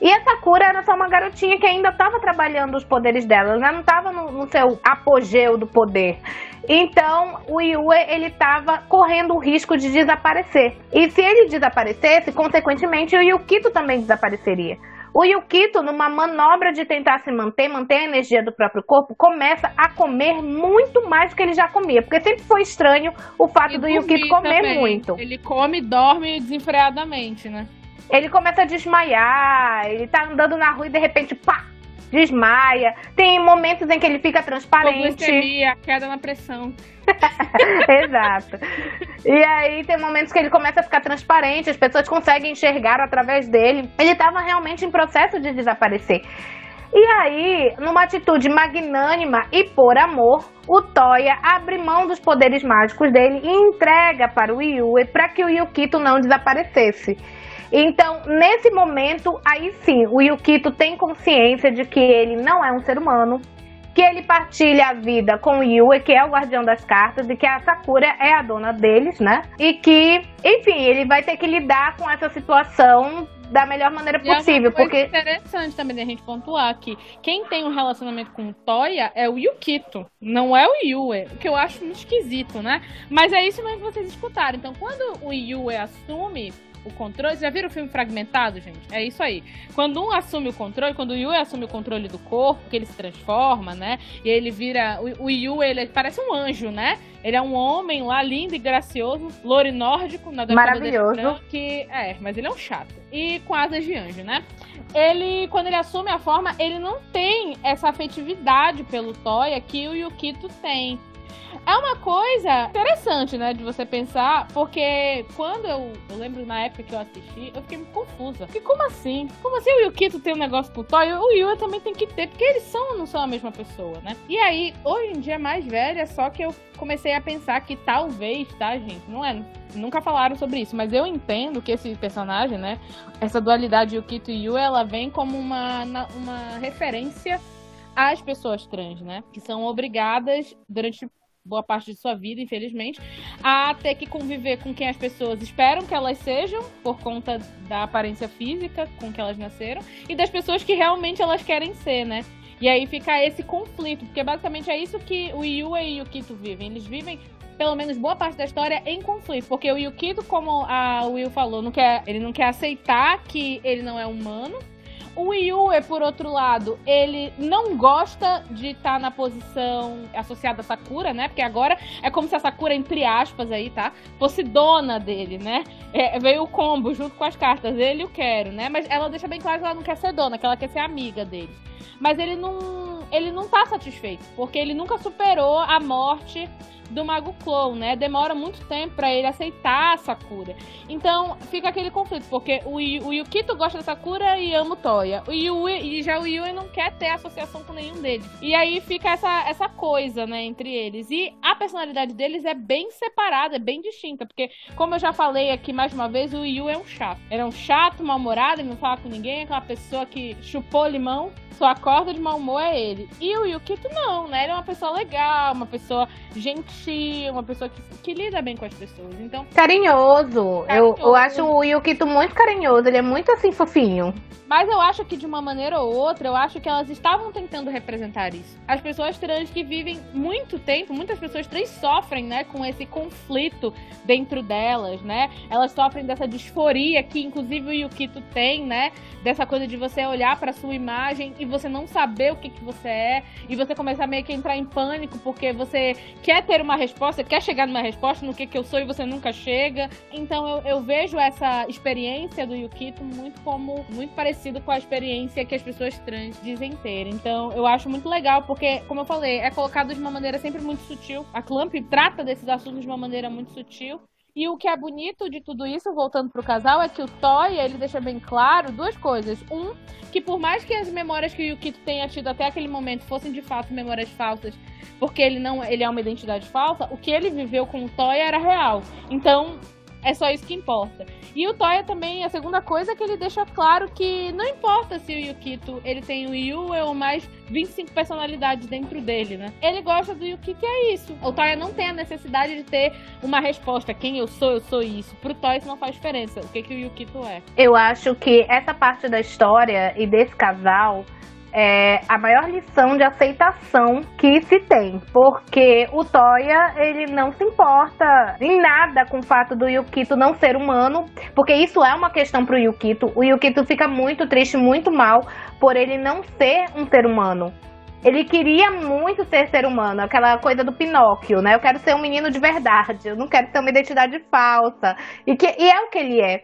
E a Sakura era só uma garotinha que ainda estava trabalhando os poderes dela, ela não estava no, no seu apogeu do poder. Então, o Yue, ele estava correndo o risco de desaparecer. E se ele desaparecesse, consequentemente, o Yukito também desapareceria. O Yukito, numa manobra de tentar se manter, manter a energia do próprio corpo, começa a comer muito mais do que ele já comia. Porque sempre foi estranho o fato E do Yukito comer também. muito. Ele come e dorme desenfreadamente, né? Ele começa a desmaiar, ele tá andando na rua e de repente, pá, desmaia. Tem momentos em que ele fica transparente. Hipoglicemia, queda na pressão. Exato. E aí tem momentos que ele começa a ficar transparente, as pessoas conseguem enxergar através dele. Ele estava realmente em processo de desaparecer. E aí, numa atitude magnânima e por amor, o Toya abre mão dos poderes mágicos dele e entrega para o Yue para que o Yukito não desaparecesse. Então, nesse momento, aí sim, o Yukito tem consciência de que ele não é um ser humano, que ele partilha a vida com o Yue, que é o guardião das cartas, e que a Sakura é a dona deles, né? E que, enfim, ele vai ter que lidar com essa situação da melhor maneira E é possível, porque interessante também da gente pontuar que quem tem um relacionamento com o Toya é o Yukito, não é o Yue, o que eu acho muito esquisito, né? Mas é isso mesmo que vocês escutaram. Então, quando o Yue assume o controle, já viram o filme fragmentado, gente? É isso aí. Quando um assume o controle, quando o Yue assume o controle do corpo, que ele se transforma, né? E ele vira. O, o Yue, ele parece um anjo, né? Ele é um homem lá, lindo e gracioso, louro e nórdico, na Maravilhoso. que É, mas ele é um chato. E com asas de anjo, né? Ele, quando ele assume a forma, ele não tem essa afetividade pelo Toya que o Yukito tem. É uma coisa interessante, né, de você pensar, porque quando eu, eu lembro na época que eu assisti, eu fiquei confusa. Porque como assim? Como assim o Yukito tem um negócio pro Toya? O Yue também tem que ter, porque eles são não são a mesma pessoa, né? E aí, hoje em dia, mais velha, só que eu comecei a pensar que talvez, tá, gente? Não é. Nunca falaram sobre isso, mas eu entendo que esse personagem, né? Essa dualidade Yukito e Yue, ela vem como uma, uma referência às pessoas trans, né? Que são obrigadas, durante boa parte de sua vida, infelizmente, a ter que conviver com quem as pessoas esperam que elas sejam, por conta da aparência física com que elas nasceram, e das pessoas que realmente elas querem ser, né? E aí fica esse conflito, porque basicamente é isso que o Yue e o Yukito vivem. Eles vivem, pelo menos boa parte da história, em conflito. Porque o Yukito, como a Will falou, não quer, ele não quer aceitar que ele não é humano. O Yue, por outro lado, ele não gosta de estar na posição associada a Sakura, né? Porque agora é como se a Sakura, entre aspas, aí, tá? Fosse dona dele, né? É, veio o combo junto com as cartas, ele e o Quero, né? Mas ela deixa bem claro que ela não quer ser dona, que ela quer ser amiga dele. mas ele não, ele não tá satisfeito, porque ele nunca superou a morte do Mago Clow, né? Demora muito tempo para ele aceitar a Sakura. Então fica aquele conflito, porque o, o Yukito gosta da Sakura e ama o Toya. O Yui, e já o Yui não quer ter associação com nenhum deles. E aí fica essa, essa coisa, né, entre eles. E a personalidade deles é bem separada, é bem distinta, porque, como eu já falei aqui mais uma vez, o Yu é um chato. Ele é um chato, mal-humorado, ele não fala com ninguém, aquela pessoa que chupou limão só acorda de mau humor é ele. E o Yukito não, né? Ele é uma pessoa legal, uma pessoa gentil, uma pessoa que, que lida bem com as pessoas. Então. Carinhoso. carinhoso. Eu, eu acho o Yukito muito carinhoso, ele é muito assim fofinho. Mas eu acho que de uma maneira ou outra, eu acho que elas estavam tentando representar isso. As pessoas trans que vivem muito tempo, muitas pessoas trans sofrem, né, com esse conflito dentro delas, né? Elas sofrem dessa disforia que inclusive o Yukito tem, né? Dessa coisa de você olhar para sua imagem e você não saber o que, que você é e você começar meio que a entrar em pânico porque você quer ter uma resposta, quer chegar numa resposta no que, que eu sou e você nunca chega. Então eu, eu vejo essa experiência do Yukito muito como muito parecido com a experiência que as pessoas trans dizem ter. Então eu acho muito legal porque, como eu falei, é colocado de uma maneira sempre muito sutil. A Clamp trata desses assuntos de uma maneira muito sutil e o que é bonito de tudo isso, voltando pro casal, é que o Toy, ele deixa bem claro duas coisas. Um, que por mais que as memórias que o Yukito tenha tido até aquele momento fossem de fato memórias falsas, porque ele não, ele é uma identidade falsa, o que ele viveu com o Toy era real. Então, é só isso que importa. E o Toya também, a segunda coisa é que ele deixa claro que não importa se o Yukito ele tem o Yu ou mais 25 personalidades dentro dele, né? Ele gosta do Yukito e é isso. O Toya não tem a necessidade de ter uma resposta. Quem eu sou, eu sou isso. Pro Toya isso não faz diferença. O que, que o Yukito é. Eu acho que essa parte da história e desse casal é a maior lição de aceitação que se tem, porque o Toya ele não se importa em nada com o fato do Yukito não ser humano, porque isso é uma questão pro Yukito. O Yukito fica muito triste, muito mal por ele não ser um ser humano. Ele queria muito ser ser humano, aquela coisa do Pinóquio, né? Eu quero ser um menino de verdade, eu não quero ter uma identidade falsa. E, que, e é o que ele é.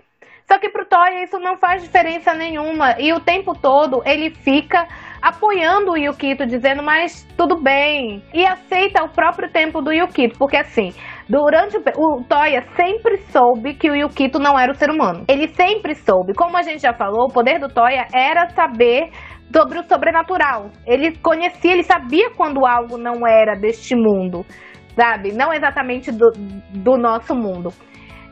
Só que pro Toya isso não faz diferença nenhuma. E o tempo todo ele fica apoiando o Yukito, dizendo, mas tudo bem. E aceita o próprio tempo do Yukito, porque assim, durante o, o Toya sempre soube que o Yukito não era o ser humano. Ele sempre soube. Como a gente já falou, o poder do Toya era saber sobre o sobrenatural. Ele conhecia, ele sabia quando algo não era deste mundo, sabe? Não exatamente do, do nosso mundo.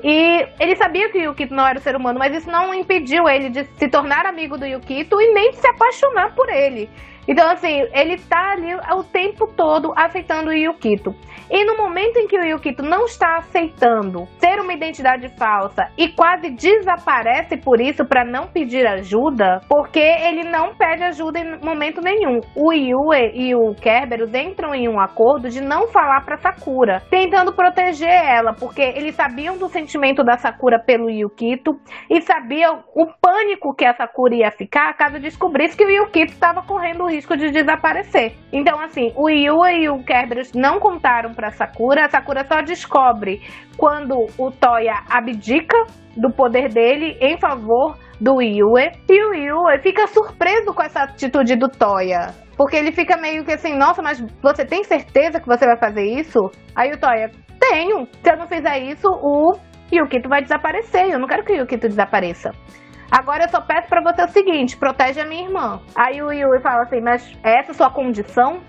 E ele sabia que o Yukito não era ser humano, mas isso não impediu ele de se tornar amigo do Yukito e nem de se apaixonar por ele. Então, assim, ele tá ali o tempo todo aceitando o Yukito. E no momento em que o Yukito não está aceitando ser uma identidade falsa e quase desaparece por isso para não pedir ajuda, porque ele não pede ajuda em momento nenhum. O Yue e o Kerberos entram em um acordo de não falar para Sakura, tentando proteger ela, porque eles sabiam do sentimento da Sakura pelo Yukito e sabiam o pânico que a Sakura ia ficar caso descobrisse que o Yukito estava correndo o risco de desaparecer. Então, assim, o Yue e o Kerberos não contaram para Sakura, a Sakura só descobre quando o Toya abdica do poder dele em favor do Yue. E o Yue fica surpreso com essa atitude do Toya. Porque ele fica meio que assim, nossa, mas você tem certeza que você vai fazer isso? Aí o Toya, tenho. Se eu não fizer isso, o Yukito vai desaparecer. Eu não quero que o Yukito desapareça. Agora eu só peço para você o seguinte: protege a minha irmã. Aí o Yui fala assim: Mas essa é sua condição?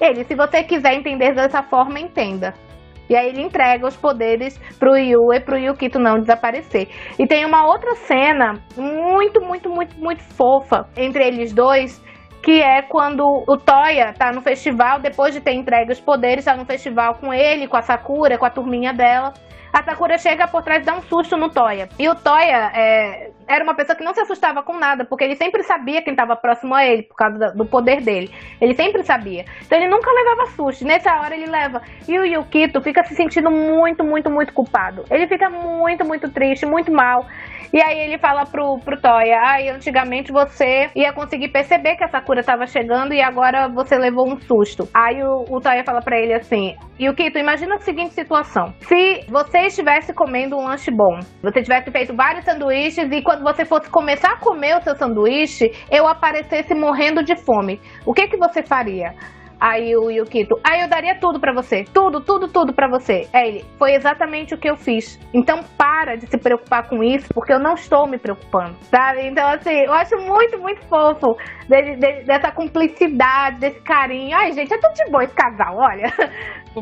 Ele, se você quiser entender dessa forma, entenda. E aí ele entrega os poderes pro Yu e pro Yukito não desaparecer. E tem uma outra cena muito, muito, muito, muito fofa entre eles dois, que é quando o Toya tá no festival, depois de ter entregue os poderes, tá no festival com ele, com a Sakura, com a turminha dela. A Sakura chega por trás e dá um susto no Toya. E o Toya é, era uma pessoa que não se assustava com nada, porque ele sempre sabia quem estava próximo a ele, por causa do poder dele. Ele sempre sabia. Então ele nunca levava susto. Nessa hora ele leva. E o Yukito fica se sentindo muito, muito, muito culpado. Ele fica muito, muito triste, muito mal. E aí ele fala pro, pro Toya, ai, antigamente você ia conseguir perceber que a Sakura tava chegando e agora você levou um susto. Aí o, o Toya fala pra ele assim, Yukito, imagina a seguinte situação. Se você estivesse comendo um lanche bom, você tivesse feito vários sanduíches e quando você fosse começar a comer o seu sanduíche, eu aparecesse morrendo de fome. O que que você faria? Aí o Yukito, aí eu daria tudo pra você. Tudo, tudo, tudo pra você. É ele, foi exatamente o que eu fiz. Então para de se preocupar com isso, porque eu não estou me preocupando, sabe? Então, assim, eu acho muito, muito fofo dessa cumplicidade, desse carinho. Ai, gente, é tudo de boa esse casal, olha.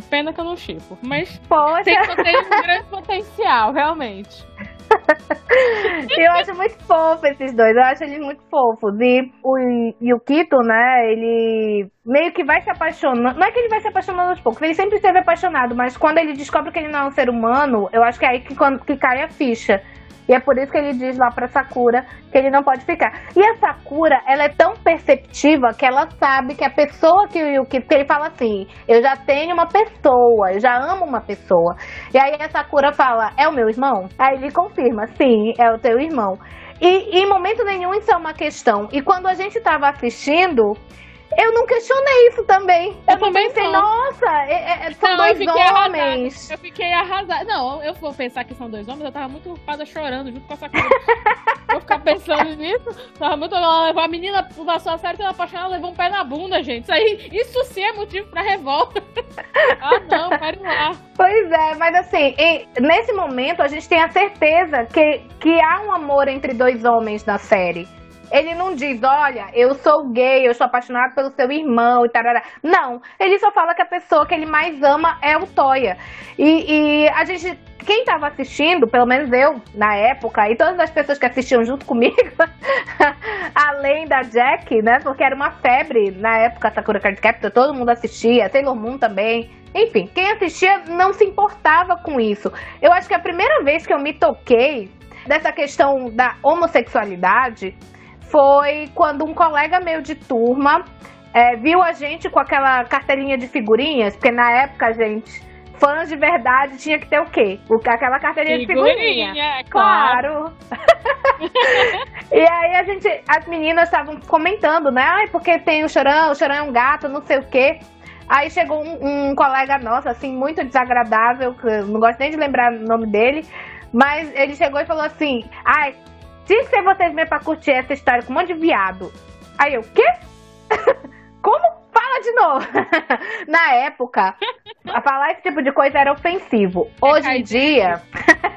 Pena que eu não chipo. Mas Poxa, tem, tem um grande potencial, realmente. Eu acho muito fofo esses dois. Eu acho eles muito fofos. E o Yukito, né, ele meio que vai se apaixonando. Não é que ele vai se apaixonando aos poucos, ele sempre esteve apaixonado, mas quando ele descobre que ele não é um ser humano, eu acho que é aí que, quando, que cai a ficha. E é por isso que ele diz lá pra Sakura que ele não pode ficar. E a Sakura, ela é tão perceptiva que ela sabe que a pessoa que o Yukito, que ele fala assim, eu já tenho uma pessoa, eu já amo uma pessoa. E aí a Sakura fala, é o meu irmão? Aí ele confirma, sim, é o teu irmão. E, em momento nenhum isso é uma questão. E quando a gente tava assistindo, eu não questionei isso também. Eu, Eu também pensei, não. nossa, é- é- são Não, eu dois arrasada. homens. Eu fiquei arrasada. Não, eu vou pensar que são dois homens, eu tava muito ocupada chorando junto com essa coisa. Vou ficar pensando nisso. Tava muito. Ela levou a menina passou a série toda apaixonada, levou um pé na bunda, gente. Isso aí, isso sim é motivo pra revolta. ah, não, pare lá. Pois é, mas assim, nesse momento a gente tem a certeza que, que há um amor entre dois homens na série. Ele não diz, olha, eu sou gay, eu sou apaixonado pelo seu irmão e tarará. Não, ele só fala que a pessoa que ele mais ama é o Toya. E, e a gente, quem tava assistindo, pelo menos eu, na época, e todas as pessoas que assistiam junto comigo, além da Jack, né, porque era uma febre na época, Sakura Card Captor, todo mundo assistia, Sailor Moon também. Enfim, quem assistia não se importava com isso. Eu acho que a primeira vez que eu me toquei dessa questão da homossexualidade foi quando um colega meu de turma é, viu a gente com aquela carteirinha de figurinhas, porque na época, gente, fãs de verdade tinha que ter o quê? O- Aquela carteirinha de figurinha. é claro. Claro. e aí a gente, as meninas estavam comentando, né? Ai, porque tem o chorão, o chorão é um gato, não sei o quê. Aí chegou um, um colega nosso, assim, muito desagradável, que eu não gosto nem de lembrar o nome dele, mas ele chegou e falou assim: Ai, tinha que vocês mesmo pra curtir essa história com um monte de viado. Aí eu, quê? Como? Fala de novo. Na época, falar esse tipo de coisa era ofensivo. Hoje em dia,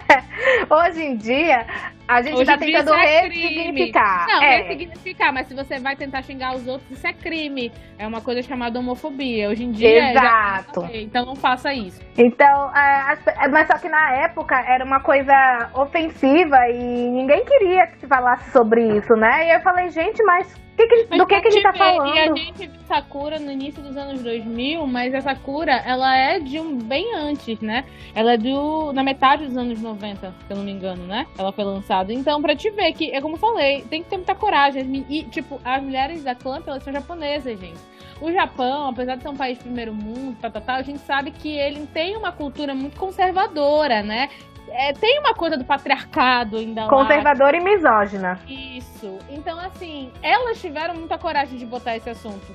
hoje em dia, a gente Hoje tá tentando é crime. ressignificar. Não, é. ressignificar, mas se você vai tentar xingar os outros, isso é crime. É uma coisa chamada homofobia. Hoje em dia. já- Exato. Então não faça isso. Então, é, é, mas só que na época era uma coisa ofensiva e ninguém queria que se falasse sobre isso, né? E eu falei, gente, mas que que Mas do que, que ele te tá falando? E a gente viu Sakura no início dos anos 2000, mas a Sakura, ela é de um bem antes, né? Ela é do na metade dos anos 90, se eu não me engano, né? Ela foi lançada. Então, pra te ver que, é como eu falei, tem que ter muita coragem. E, tipo, as mulheres da Clamp, elas são japonesas, gente. O Japão, apesar de ser um país primeiro mundo, tá, tá, tá, a gente sabe que ele tem uma cultura muito conservadora, né? É, tem uma coisa do patriarcado ainda lá. Conservadora e misógina. Isso. Então, assim, elas tiveram muita coragem de botar esse assunto.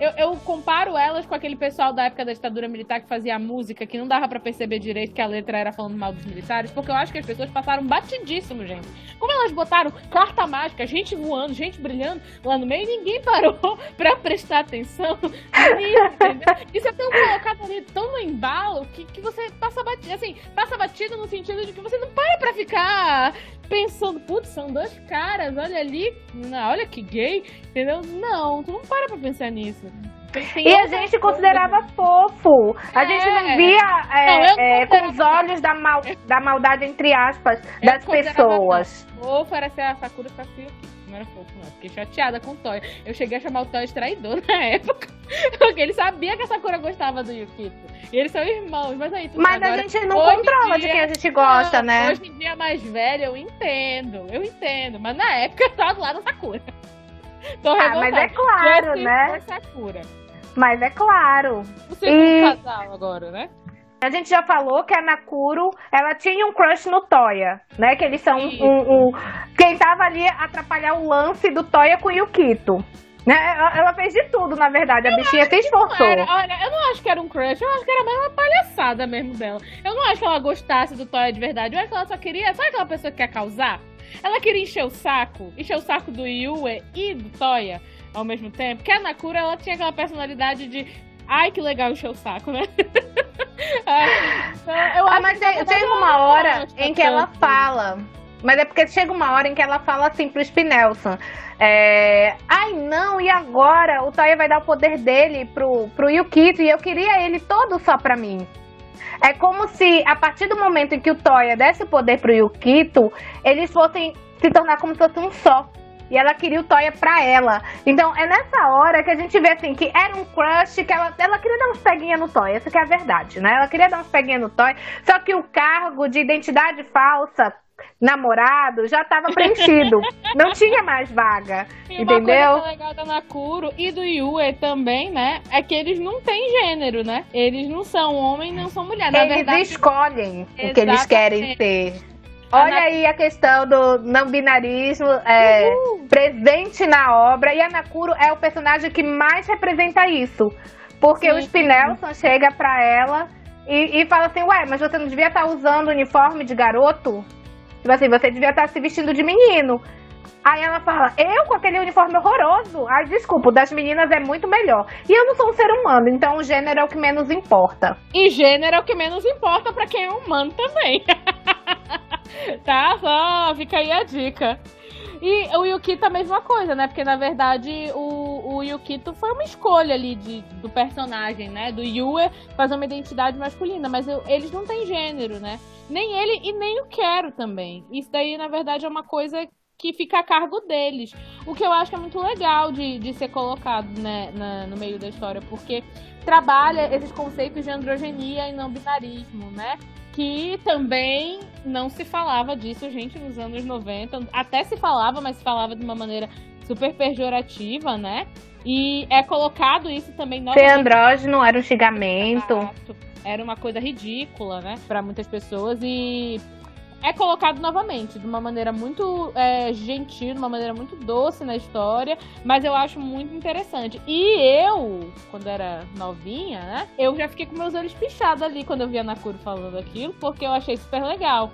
Eu, eu comparo elas com aquele pessoal da época da ditadura militar que fazia música que não dava pra perceber direito que a letra era falando mal dos militares, porque eu acho que as pessoas passaram batidíssimo, gente. Como elas botaram carta mágica, gente voando, gente brilhando lá no meio, ninguém parou pra prestar atenção nisso? Isso é tão colocado ali, tão no embalo, que, que você passa batido, assim, passa batido no sentido de que você não para pra ficar pensando, putz, são dois caras, olha ali, não, olha que gay, entendeu? Não, tu não para pra pensar nisso. Tem- E a gente coisa. considerava fofo. A É. gente não via é, Não, é, com os olhos da, mal, da maldade, entre aspas, Eu das pessoas. Fofo era ser a Sakura Sasuke. Não era fofo, não. Fiquei chateada com o Toy. Eu cheguei a chamar o Toy de traidor na época. Porque ele sabia que a Sakura gostava do Yukito. E eles são irmãos, mas aí tudo Mas agora, a gente não controla de dia- quem a gente gosta, Não, né? Hoje em dia mais velho, eu entendo. Eu entendo. Mas na época eu tava do lado da Sakura. Tô Ah, mas é claro, né? Sakura. Mas é claro. O segundo E- casal agora, né? A gente já falou que a Nakuro, ela tinha um crush no Toya, né? Que eles são Isso. um, um- Quem tava ali atrapalhar o lance do Toya com o Yukito. Né? Ela, fez de tudo, na verdade. A bichinha se esforçou. era, olha, eu não acho que era um crush, eu acho que era mais uma palhaçada mesmo dela. Eu não acho que ela gostasse do Toya de verdade, eu acho que ela só queria. Sabe aquela pessoa que quer causar? Ela queria encher o saco, encher o saco do Yue e do Toya ao mesmo tempo. Porque a Nakura, ela tinha aquela personalidade de. Ai, que legal encher o saco, né? Ai, então, eu Ah, acho mas que, tem- verdade, chega ela uma hora em que ela fala. Mas é porque chega uma hora em que ela fala assim pro Spinelson. É, Ai não, e agora? O Toya vai dar o poder dele pro, pro Yukito e eu queria ele todo só pra mim. É como se, a partir do momento em que o Toya desse o poder pro Yukito, eles fossem se tornar como se fosse um só. E ela queria o Toya pra ela. Então é nessa hora que a gente vê assim que era um crush, que ela, ela queria dar uns peguinhas no Toya. Essa que é a verdade, né? Ela queria dar uns peguinhas no Toya. Só que o cargo de identidade falsa, namorado, já tava preenchido. Não tinha mais vaga. E uma Entendeu? coisa que é legal da Nakuro e do Yue também, né? É que eles não têm gênero, né? Eles não são homem, não são mulher. Na eles verdade, escolhem o que eles querem ser. Olha Na- aí a questão do não binarismo é, presente na obra. E a Nakuro é o personagem que mais representa isso. Porque Sim. o Spinelson chega pra ela e, e fala assim: Ué, mas você não devia estar usando uniforme de garoto? Tipo assim, você devia estar se vestindo de menino. Aí ela fala, eu com aquele uniforme horroroso? Ai, desculpa, o das meninas é muito melhor. E eu não sou um ser humano, então o gênero é o que menos importa. E gênero é o que menos importa pra quem é humano também. tá? Só fica aí a dica. E o Yukito a mesma coisa, né? Porque na verdade o, o Yukito foi uma escolha ali de, do personagem, né? Do Yue fazer uma identidade masculina, mas eu- eles não têm gênero, né? Nem ele e nem o Quero também. Isso daí, na verdade, é uma coisa que fica a cargo deles. O que eu acho que é muito legal de, de ser colocado né, na- no meio da história, porque trabalha esses conceitos de androgenia e não binarismo, né? Que também não se falava disso, gente, nos anos 90. Até se falava, mas se falava de uma maneira super pejorativa, né? E é colocado isso também Ser andrógeno era um xingamento. Era uma coisa ridícula, né? Pra muitas pessoas. E é colocado novamente de uma maneira muito é, gentil, de uma maneira muito doce na história. Mas eu acho muito interessante. E eu, quando era novinha, né? Eu já fiquei com meus olhos pichados ali quando eu vi a Nakuro falando aquilo, porque eu achei super legal.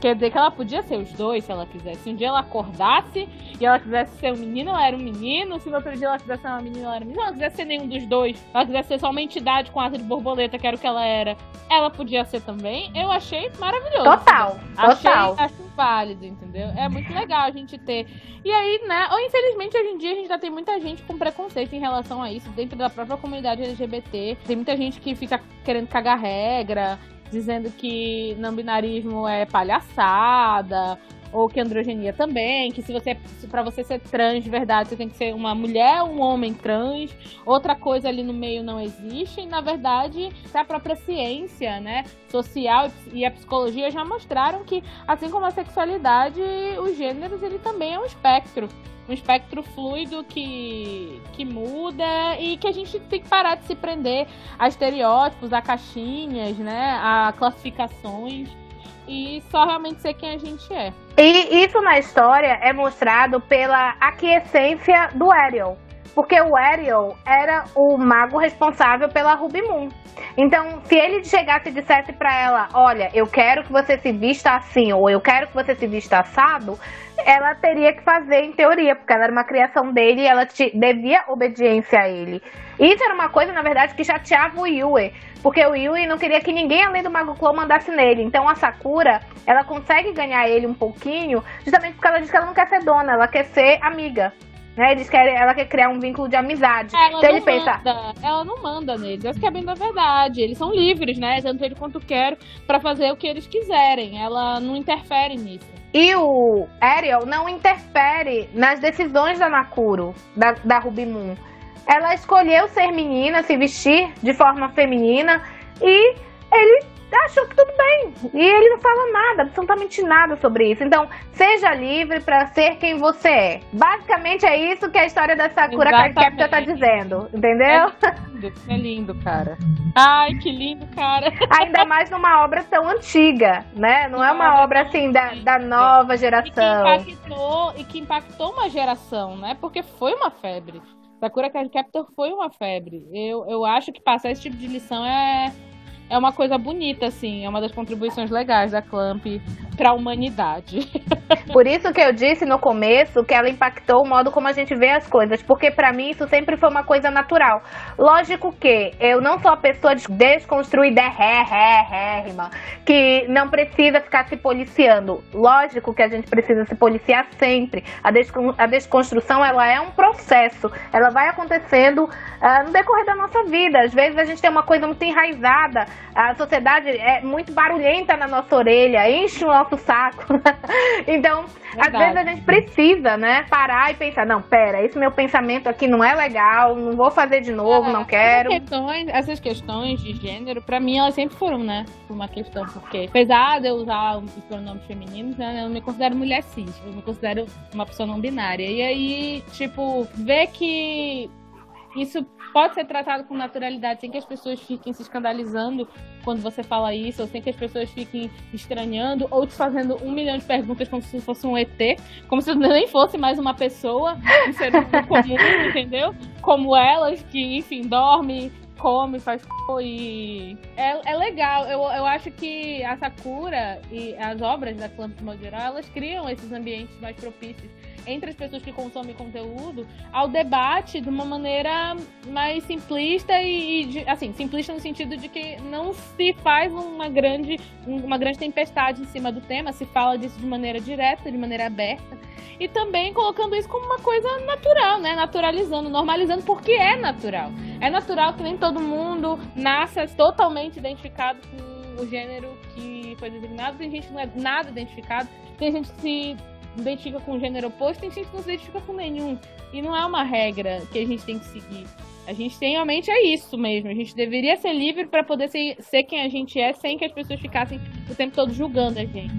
Quer dizer que ela podia ser os dois se ela quisesse. Se um dia ela acordasse e ela quisesse ser um menino, ela era um menino. Se no outro dia ela quisesse ser uma menina, ela era um menino. Se ela quisesse ser nenhum dos dois, ela quisesse ser só uma entidade com asa de borboleta, que era o que ela era, ela podia ser também. Eu achei maravilhoso. Total, Achei, total. acho válido, entendeu? É muito legal a gente ter. E aí, né? Ou infelizmente hoje em dia a gente já tem muita gente com preconceito em relação a isso, dentro da própria comunidade LGBT. Tem muita gente que fica querendo cagar regra, dizendo que não binarismo é palhaçada. Ou que androgenia também, que se você para você ser trans de verdade, você tem que ser uma mulher um homem trans. Outra coisa ali no meio não existe, e na verdade, a própria ciência, né, social e a psicologia já mostraram que assim como a sexualidade, os gêneros ele também é um espectro. Um espectro fluido que, que muda e que a gente tem que parar de se prender a estereótipos, a caixinhas, né? A classificações e só realmente ser quem a gente é. E isso na história é mostrado pela aquiescência do Ariel. Porque o Ariel era o mago responsável pela Ruby Moon. Então, se ele chegasse e dissesse pra ela: Olha, eu quero que você se vista assim, ou eu quero que você se vista assado, ela teria que fazer em teoria, porque ela era uma criação dele e ela te- devia obediência a ele. Isso era uma coisa, na verdade, que chateava o Yue. Porque o Yui não queria que ninguém além do Mago Clow mandasse nele. Então a Sakura, ela consegue ganhar ele um pouquinho, justamente porque ela diz que ela não quer ser dona, ela quer ser amiga. Né? Eles querem, ela quer criar um vínculo de amizade. Ela então não ele pensa, manda, ela não manda neles. Essa que é bem da verdade. Eles são livres, né? Tanto ele quanto quero pra fazer o que eles quiserem. Ela não interfere nisso. E o Ariel não interfere nas decisões da Nakuro, da, da Ruby Moon. Ela escolheu ser menina, se vestir de forma feminina e ele achou que tudo bem. E ele não fala nada, absolutamente nada sobre isso. Então, seja livre para ser quem você é. Basicamente é isso que a história da Sakura Card Captor tá dizendo, entendeu? É lindo, é lindo, cara. Ai, que lindo, cara. Ainda mais numa obra tão antiga, né? Não é uma obra assim da, da nova geração. E que, impactou, e que impactou uma geração, né? Porque foi uma febre. Sakura Card Captor foi uma febre. Eu, eu acho que passar esse tipo de lição é, é uma coisa bonita, assim. É uma das contribuições legais da Clamp para a humanidade. Por isso que eu disse no começo que ela impactou o modo como a gente vê as coisas, porque para mim isso sempre foi uma coisa natural. Lógico que eu não sou a pessoa desconstruída, ré, ré, ré, que não precisa ficar se policiando. Lógico que a gente precisa se policiar sempre. A, descon a desconstrução ela é um processo, ela vai acontecendo uh, no decorrer da nossa vida. Às vezes a gente tem uma coisa muito enraizada, a sociedade é muito barulhenta na nossa orelha, enche o nosso saco. então, Verdade. às vezes a gente precisa, né, parar e pensar, não, pera, esse meu pensamento aqui não é legal, não vou fazer de novo, é, não quero. Essas questões, essas questões de gênero, para mim, elas sempre foram, né, uma questão, porque apesar de eu usar os pronomes femininos, né, eu me considero mulher cis, eu me considero uma pessoa não binária. E aí, tipo, ver que isso pode ser tratado com naturalidade, sem que as pessoas fiquem se escandalizando quando você fala isso, ou sem que as pessoas fiquem estranhando, ou te fazendo um milhão de perguntas como se fosse um ET, como se nem fosse mais uma pessoa, um ser humano comum, entendeu? Como elas, que, enfim, dorme, come, faz e é, é legal. Eu, eu acho que a Sakura e as obras da Clamp de modo geral, elas criam esses ambientes mais propícios entre as pessoas que consomem conteúdo ao debate de uma maneira mais simplista e, e de, assim, simplista no sentido de que não se faz uma grande, uma grande tempestade em cima do tema, se fala disso de maneira direta, de maneira aberta. E também colocando isso como uma coisa natural, né? Naturalizando, normalizando, porque é natural. É natural que nem todo mundo nasça totalmente identificado com o gênero que foi designado. Tem gente que não é nada identificado. Tem gente que se identifica com o gênero oposto, tem gente que não se identifica com nenhum. E não é uma regra que a gente tem que seguir. A gente tem realmente é isso mesmo. A gente deveria ser livre para poder ser, ser quem a gente é sem que as pessoas ficassem o tempo todo julgando a gente.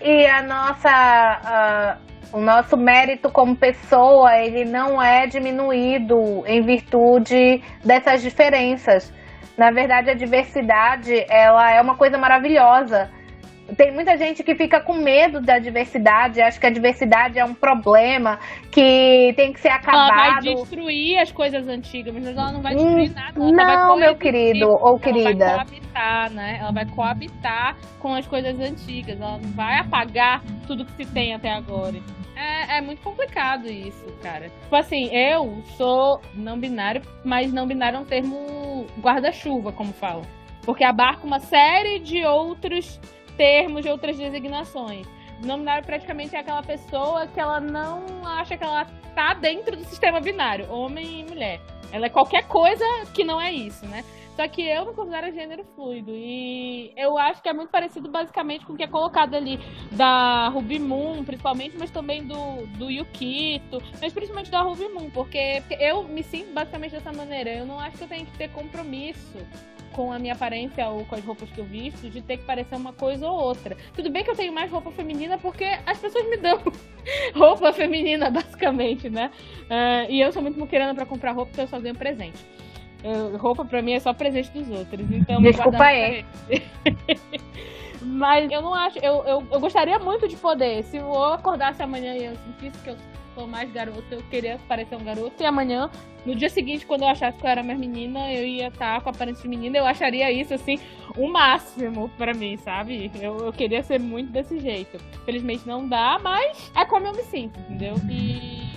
E a nossa. Uh, o nosso mérito como pessoa, ele não é diminuído em virtude dessas diferenças. Na verdade, a diversidade, ela é uma coisa maravilhosa tem muita gente que fica com medo da diversidade, acha que a diversidade é um problema, que tem que ser acabado. Ela vai destruir as coisas antigas, mas ela não vai destruir hum, nada. não, meu querido ou querida. Ela vai coabitar, né? Ela vai coabitar com as coisas antigas. Ela não vai apagar tudo que se tem até agora. É, é muito complicado isso, cara. Tipo assim, eu sou não binário, mas não binário é um termo guarda-chuva, como falam. Porque abarca uma série de outros termos de outras designações. Não binário praticamente é aquela pessoa que ela não acha que ela tá dentro do sistema binário, homem e mulher. Ela é qualquer coisa que não é isso, né? Só que eu me considero gênero fluido. E eu acho que é muito parecido basicamente com o que é colocado ali da Ruby Moon, principalmente, mas também do, do Yukito, mas principalmente da Ruby Moon, porque eu me sinto basicamente dessa maneira. Eu não acho que eu tenho que ter compromisso com a minha aparência ou com as roupas que eu visto, de ter que parecer uma coisa ou outra. Tudo bem que eu tenho mais roupa feminina porque as pessoas me dão roupa feminina, basicamente, né? Uh, e eu sou muito muquerana para comprar roupa porque eu só ganho presente. Roupa pra mim é só presente dos outros. Então, Desculpa aí. Mas eu não acho. Eu, eu, eu gostaria muito de poder. Se eu acordasse amanhã e eu sentisse que eu sou mais garoto, eu queria parecer um garoto. E amanhã, no dia seguinte, quando eu achasse que eu era mais menina, eu ia estar com a aparência de menina. Eu acharia isso, assim, o máximo pra mim, sabe? Eu, eu queria ser muito desse jeito. Felizmente não dá, mas é como eu me sinto, entendeu? E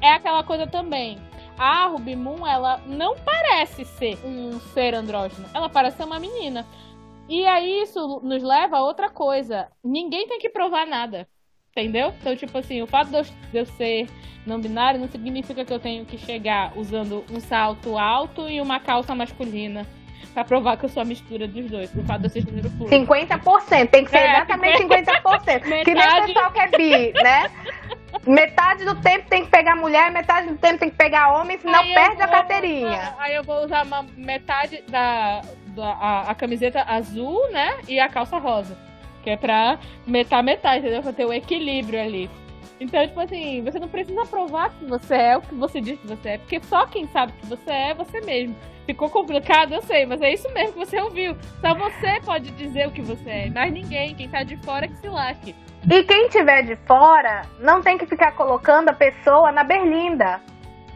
é aquela coisa também. A Ruby Moon, ela não parece ser um ser andrógeno. Ela parece ser uma menina. E aí isso nos leva a outra coisa. Ninguém tem que provar nada. Entendeu? Então, tipo assim, o fato de eu, ser não binário não significa que eu tenho que chegar usando um salto alto e uma calça masculina pra provar que eu sou a mistura dos dois, por fato de eu ser gênero fluido. 50%, tem que ser é, exatamente 50%. 50%. Que nem o pessoal que é bi, né? Metade do tempo tem que pegar mulher, metade do tempo tem que pegar homem, senão aí perde vou, a carteirinha. Aí eu vou usar uma metade da, a, a camiseta azul, né? E a calça rosa. Que é pra metar metade, entendeu? Pra ter o equilíbrio ali. Então, tipo assim, você não precisa provar que você é o que você diz que você é, porque só quem sabe que você é é você mesmo. Ficou complicado, eu sei, mas é isso mesmo que você ouviu. Só você pode dizer o que você é, mas ninguém. Quem tá de fora que se lasque. E quem tiver de fora não tem que ficar colocando a pessoa na berlinda.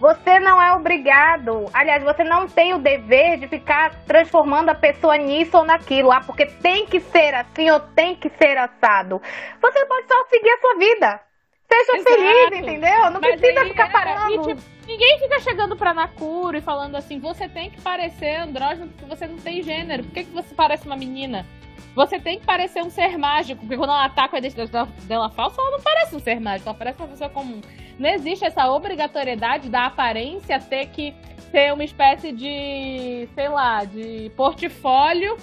Você não é obrigado, aliás, você não tem o dever de ficar transformando a pessoa nisso ou naquilo, ah, porque tem que ser assim ou tem que ser assado. Você pode só seguir a sua vida. Seja Exato. feliz, entendeu? Não Mas precisa aí, ficar é, parando. e, tipo, ninguém fica chegando pra Nakuro e falando assim, você tem que parecer andrógeno porque você não tem gênero. Por que, que você parece uma menina? Você tem que parecer um ser mágico, porque quando ela com a identidade dela falsa, ela não parece um ser mágico, ela parece uma pessoa comum. Não existe essa obrigatoriedade da aparência ter que ter uma espécie de, sei lá, de portfólio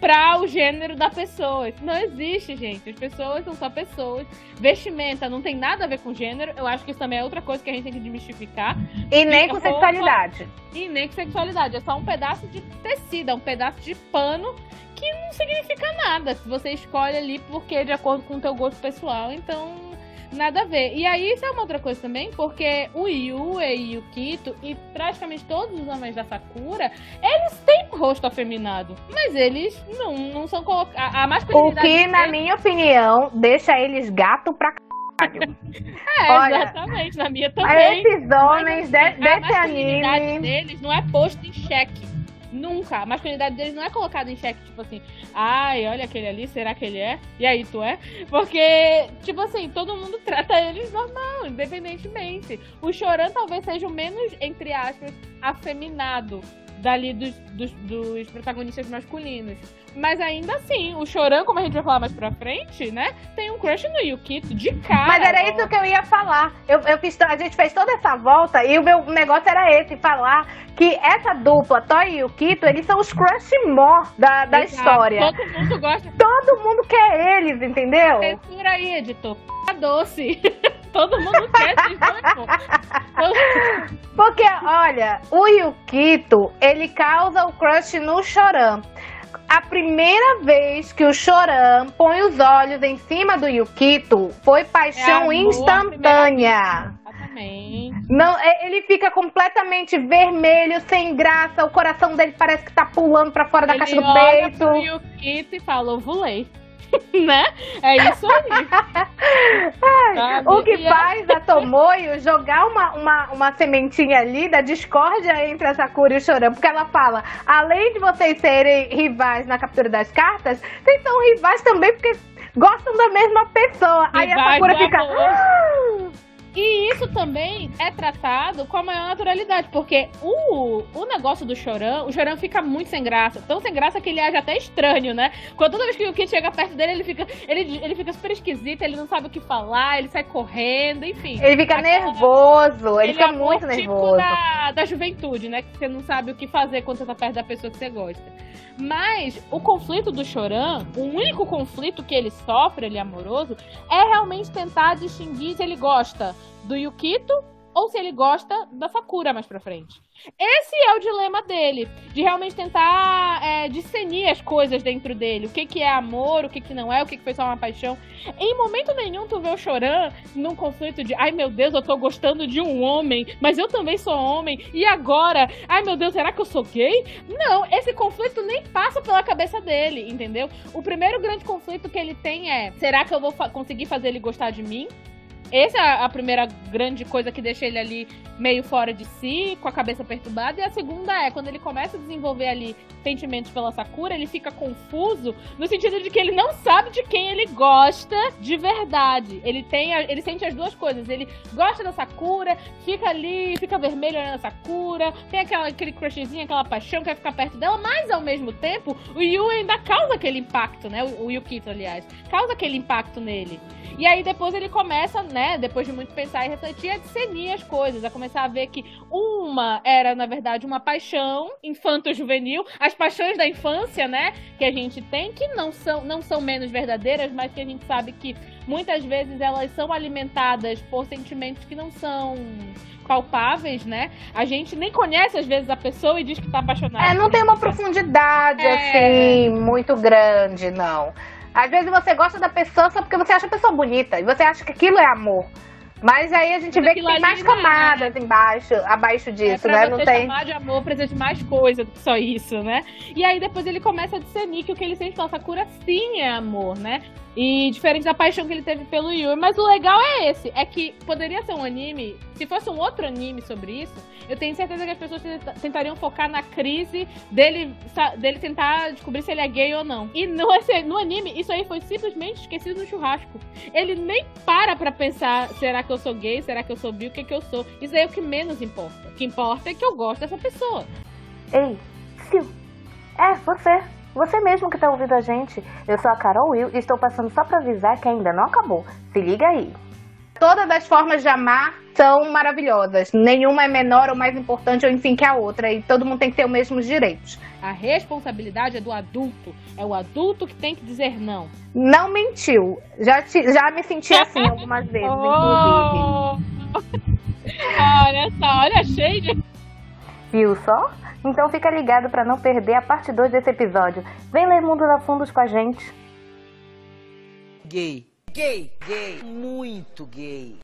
para o gênero da pessoa. Isso não existe, gente. As pessoas são só pessoas. Vestimenta não tem nada a ver com gênero. Eu acho que isso também é outra coisa que a gente tem que desmistificar. E nem com roupa- sexualidade. E nem com sexualidade. É só um pedaço de tecido, é um pedaço de pano que não significa nada. Se você escolhe ali porque é de acordo com o teu gosto pessoal, então nada a ver. E aí isso é uma outra coisa também, porque o Yue e o Kito e praticamente todos os homens da Sakura, eles têm rosto afeminado, mas eles não, não são colocados. A, a O masculinidade que, na deles- minha opinião, deixa eles gato pra caralho. É, olha, exatamente, na minha também. esses homens de- a desse masculinidade anime. deles não é posto em xeque. Nunca. A masculinidade deles não é colocada em xeque, tipo assim, ai, olha aquele ali, será que ele é? E aí, tu é? Porque, tipo assim, todo mundo trata eles normal, independentemente. O Choran talvez seja o menos, entre aspas, afeminado dali dos, dos, dos protagonistas masculinos. Mas ainda assim, o Choran, como a gente vai falar mais pra frente, né? Tem um crush no Yukito de cara. Mas era isso que eu ia falar. Eu, eu fiz, a gente fez toda essa volta e o meu negócio era esse, falar que essa dupla, Toy e Yukito, eles são os crush more da, da Exato. história. Todo mundo gosta Todo mundo quer eles, entendeu? Censura aí, editor. P doce. Todo mundo quer esses dois, pô. Todo- Porque, olha, o Yukito, ele causa o crush no Choran. A primeira vez que o Choran põe os olhos em cima do Yukito foi paixão É instantânea. Exatamente. Não, é- ele fica completamente vermelho, sem graça, o coração dele parece que tá pulando pra fora da Ele caixa do olha peito. pro Yukito e fala, ovulei. né? É isso aí. Sabe? o que E é- faz a Tomoyo jogar uma, uma, uma sementinha ali da discórdia entre a Sakura e o Choran, porque ela fala, além de vocês serem rivais na captura das cartas, vocês são rivais também porque gostam da mesma pessoa. Aí a Rivais Sakura fica... amor. E isso também é tratado com a maior naturalidade, porque o, o negócio do Choran, o Choran fica muito sem graça. Tão sem graça que ele age até estranho, né? Quando toda vez que o Kid chega perto dele, ele fica, ele, ele fica super esquisito, ele não sabe o que falar, ele sai correndo, enfim. Ele fica nervoso, ele, Ele fica é muito o tipo nervoso. Da, da juventude, né? Que você não sabe o que fazer quando você tá perto da pessoa que você gosta. Mas o conflito do Choran, o único conflito que ele sofre, ele é amoroso, é realmente tentar distinguir se ele gosta do Yukito ou se ele gosta da Sakura mais pra frente. Esse é o dilema dele, de realmente tentar é, discernir as coisas dentro dele. O que, que é amor, o que, que não é, o que, que foi só uma paixão. Em momento nenhum tu vê o Choran num conflito de ai meu Deus, eu tô gostando de um homem, mas eu também sou homem, e agora? Ai meu Deus, será que eu sou gay? Não, esse conflito nem passa pela cabeça dele, entendeu? O primeiro grande conflito que ele tem é: será que eu vou fa- conseguir fazer ele gostar de mim? Essa é a primeira grande coisa que deixa ele ali meio fora de si, com a cabeça perturbada. E a segunda é, quando ele começa a desenvolver ali sentimentos pela Sakura, ele fica confuso no sentido de que ele não sabe de quem ele gosta de verdade. Ele tem, a- ele sente as duas coisas. Ele gosta da Sakura, fica ali, fica vermelho olhando a Sakura, tem aquela, aquele crushzinho, aquela paixão, quer ficar perto dela, mas ao mesmo tempo, o Yu ainda causa aquele impacto, né? O, o Yukito, aliás, causa aquele impacto nele. E aí depois ele começa, né, depois de muito pensar e refletir, a discernir as coisas, a começar a ver que uma era, na verdade, uma paixão infanto-juvenil, as paixões da infância, né, que a gente tem, que não são, não são menos verdadeiras, mas que a gente sabe que muitas vezes elas são alimentadas por sentimentos que não são palpáveis, né? A gente nem conhece às vezes a pessoa e diz que tá apaixonado. É, não tem uma profundidade É. assim muito grande, não. Às vezes você gosta da pessoa só porque você acha a pessoa bonita e você acha que aquilo é amor. Mas aí a gente Mas vê que tem mais é. camadas embaixo, abaixo É, disso, pra né? você Não tem. chamar de amor precisa de mais coisa do que só isso, né? E aí depois ele começa a discernir que o que ele sente pela Sakura sim é amor, né? E diferente da paixão que ele teve pelo Yui. Mas o legal é esse, é que poderia ser um anime, se fosse um outro anime sobre isso, eu tenho certeza que as pessoas tenta- tentariam focar na crise dele, dele tentar descobrir se ele é gay ou não. E no, no anime, isso aí foi simplesmente esquecido no churrasco. Ele nem para pra pensar, será que eu sou gay, será que eu sou bi, o que que eu sou? Isso aí é o que menos importa. O que importa é que eu gosto dessa pessoa. Ei, Sil. É, você. Você mesmo que tá ouvindo a gente. Eu sou a Carol Will e estou passando só pra avisar que ainda não acabou. Se liga aí. Todas as formas de amar são maravilhosas. Nenhuma é menor ou mais importante ou enfim que a outra. E todo mundo tem que ter os mesmos direitos. A responsabilidade é do adulto. É o adulto que tem que dizer não. Não mentiu. Já, te- já me senti assim algumas vezes, inclusive. Oh! olha só, olha cheio de. Viu só? Então fica ligado pra não perder a parte 2 desse episódio. Vem ler Mundo da Fundos com a gente. Gay. Gay. Gay. Muito gay.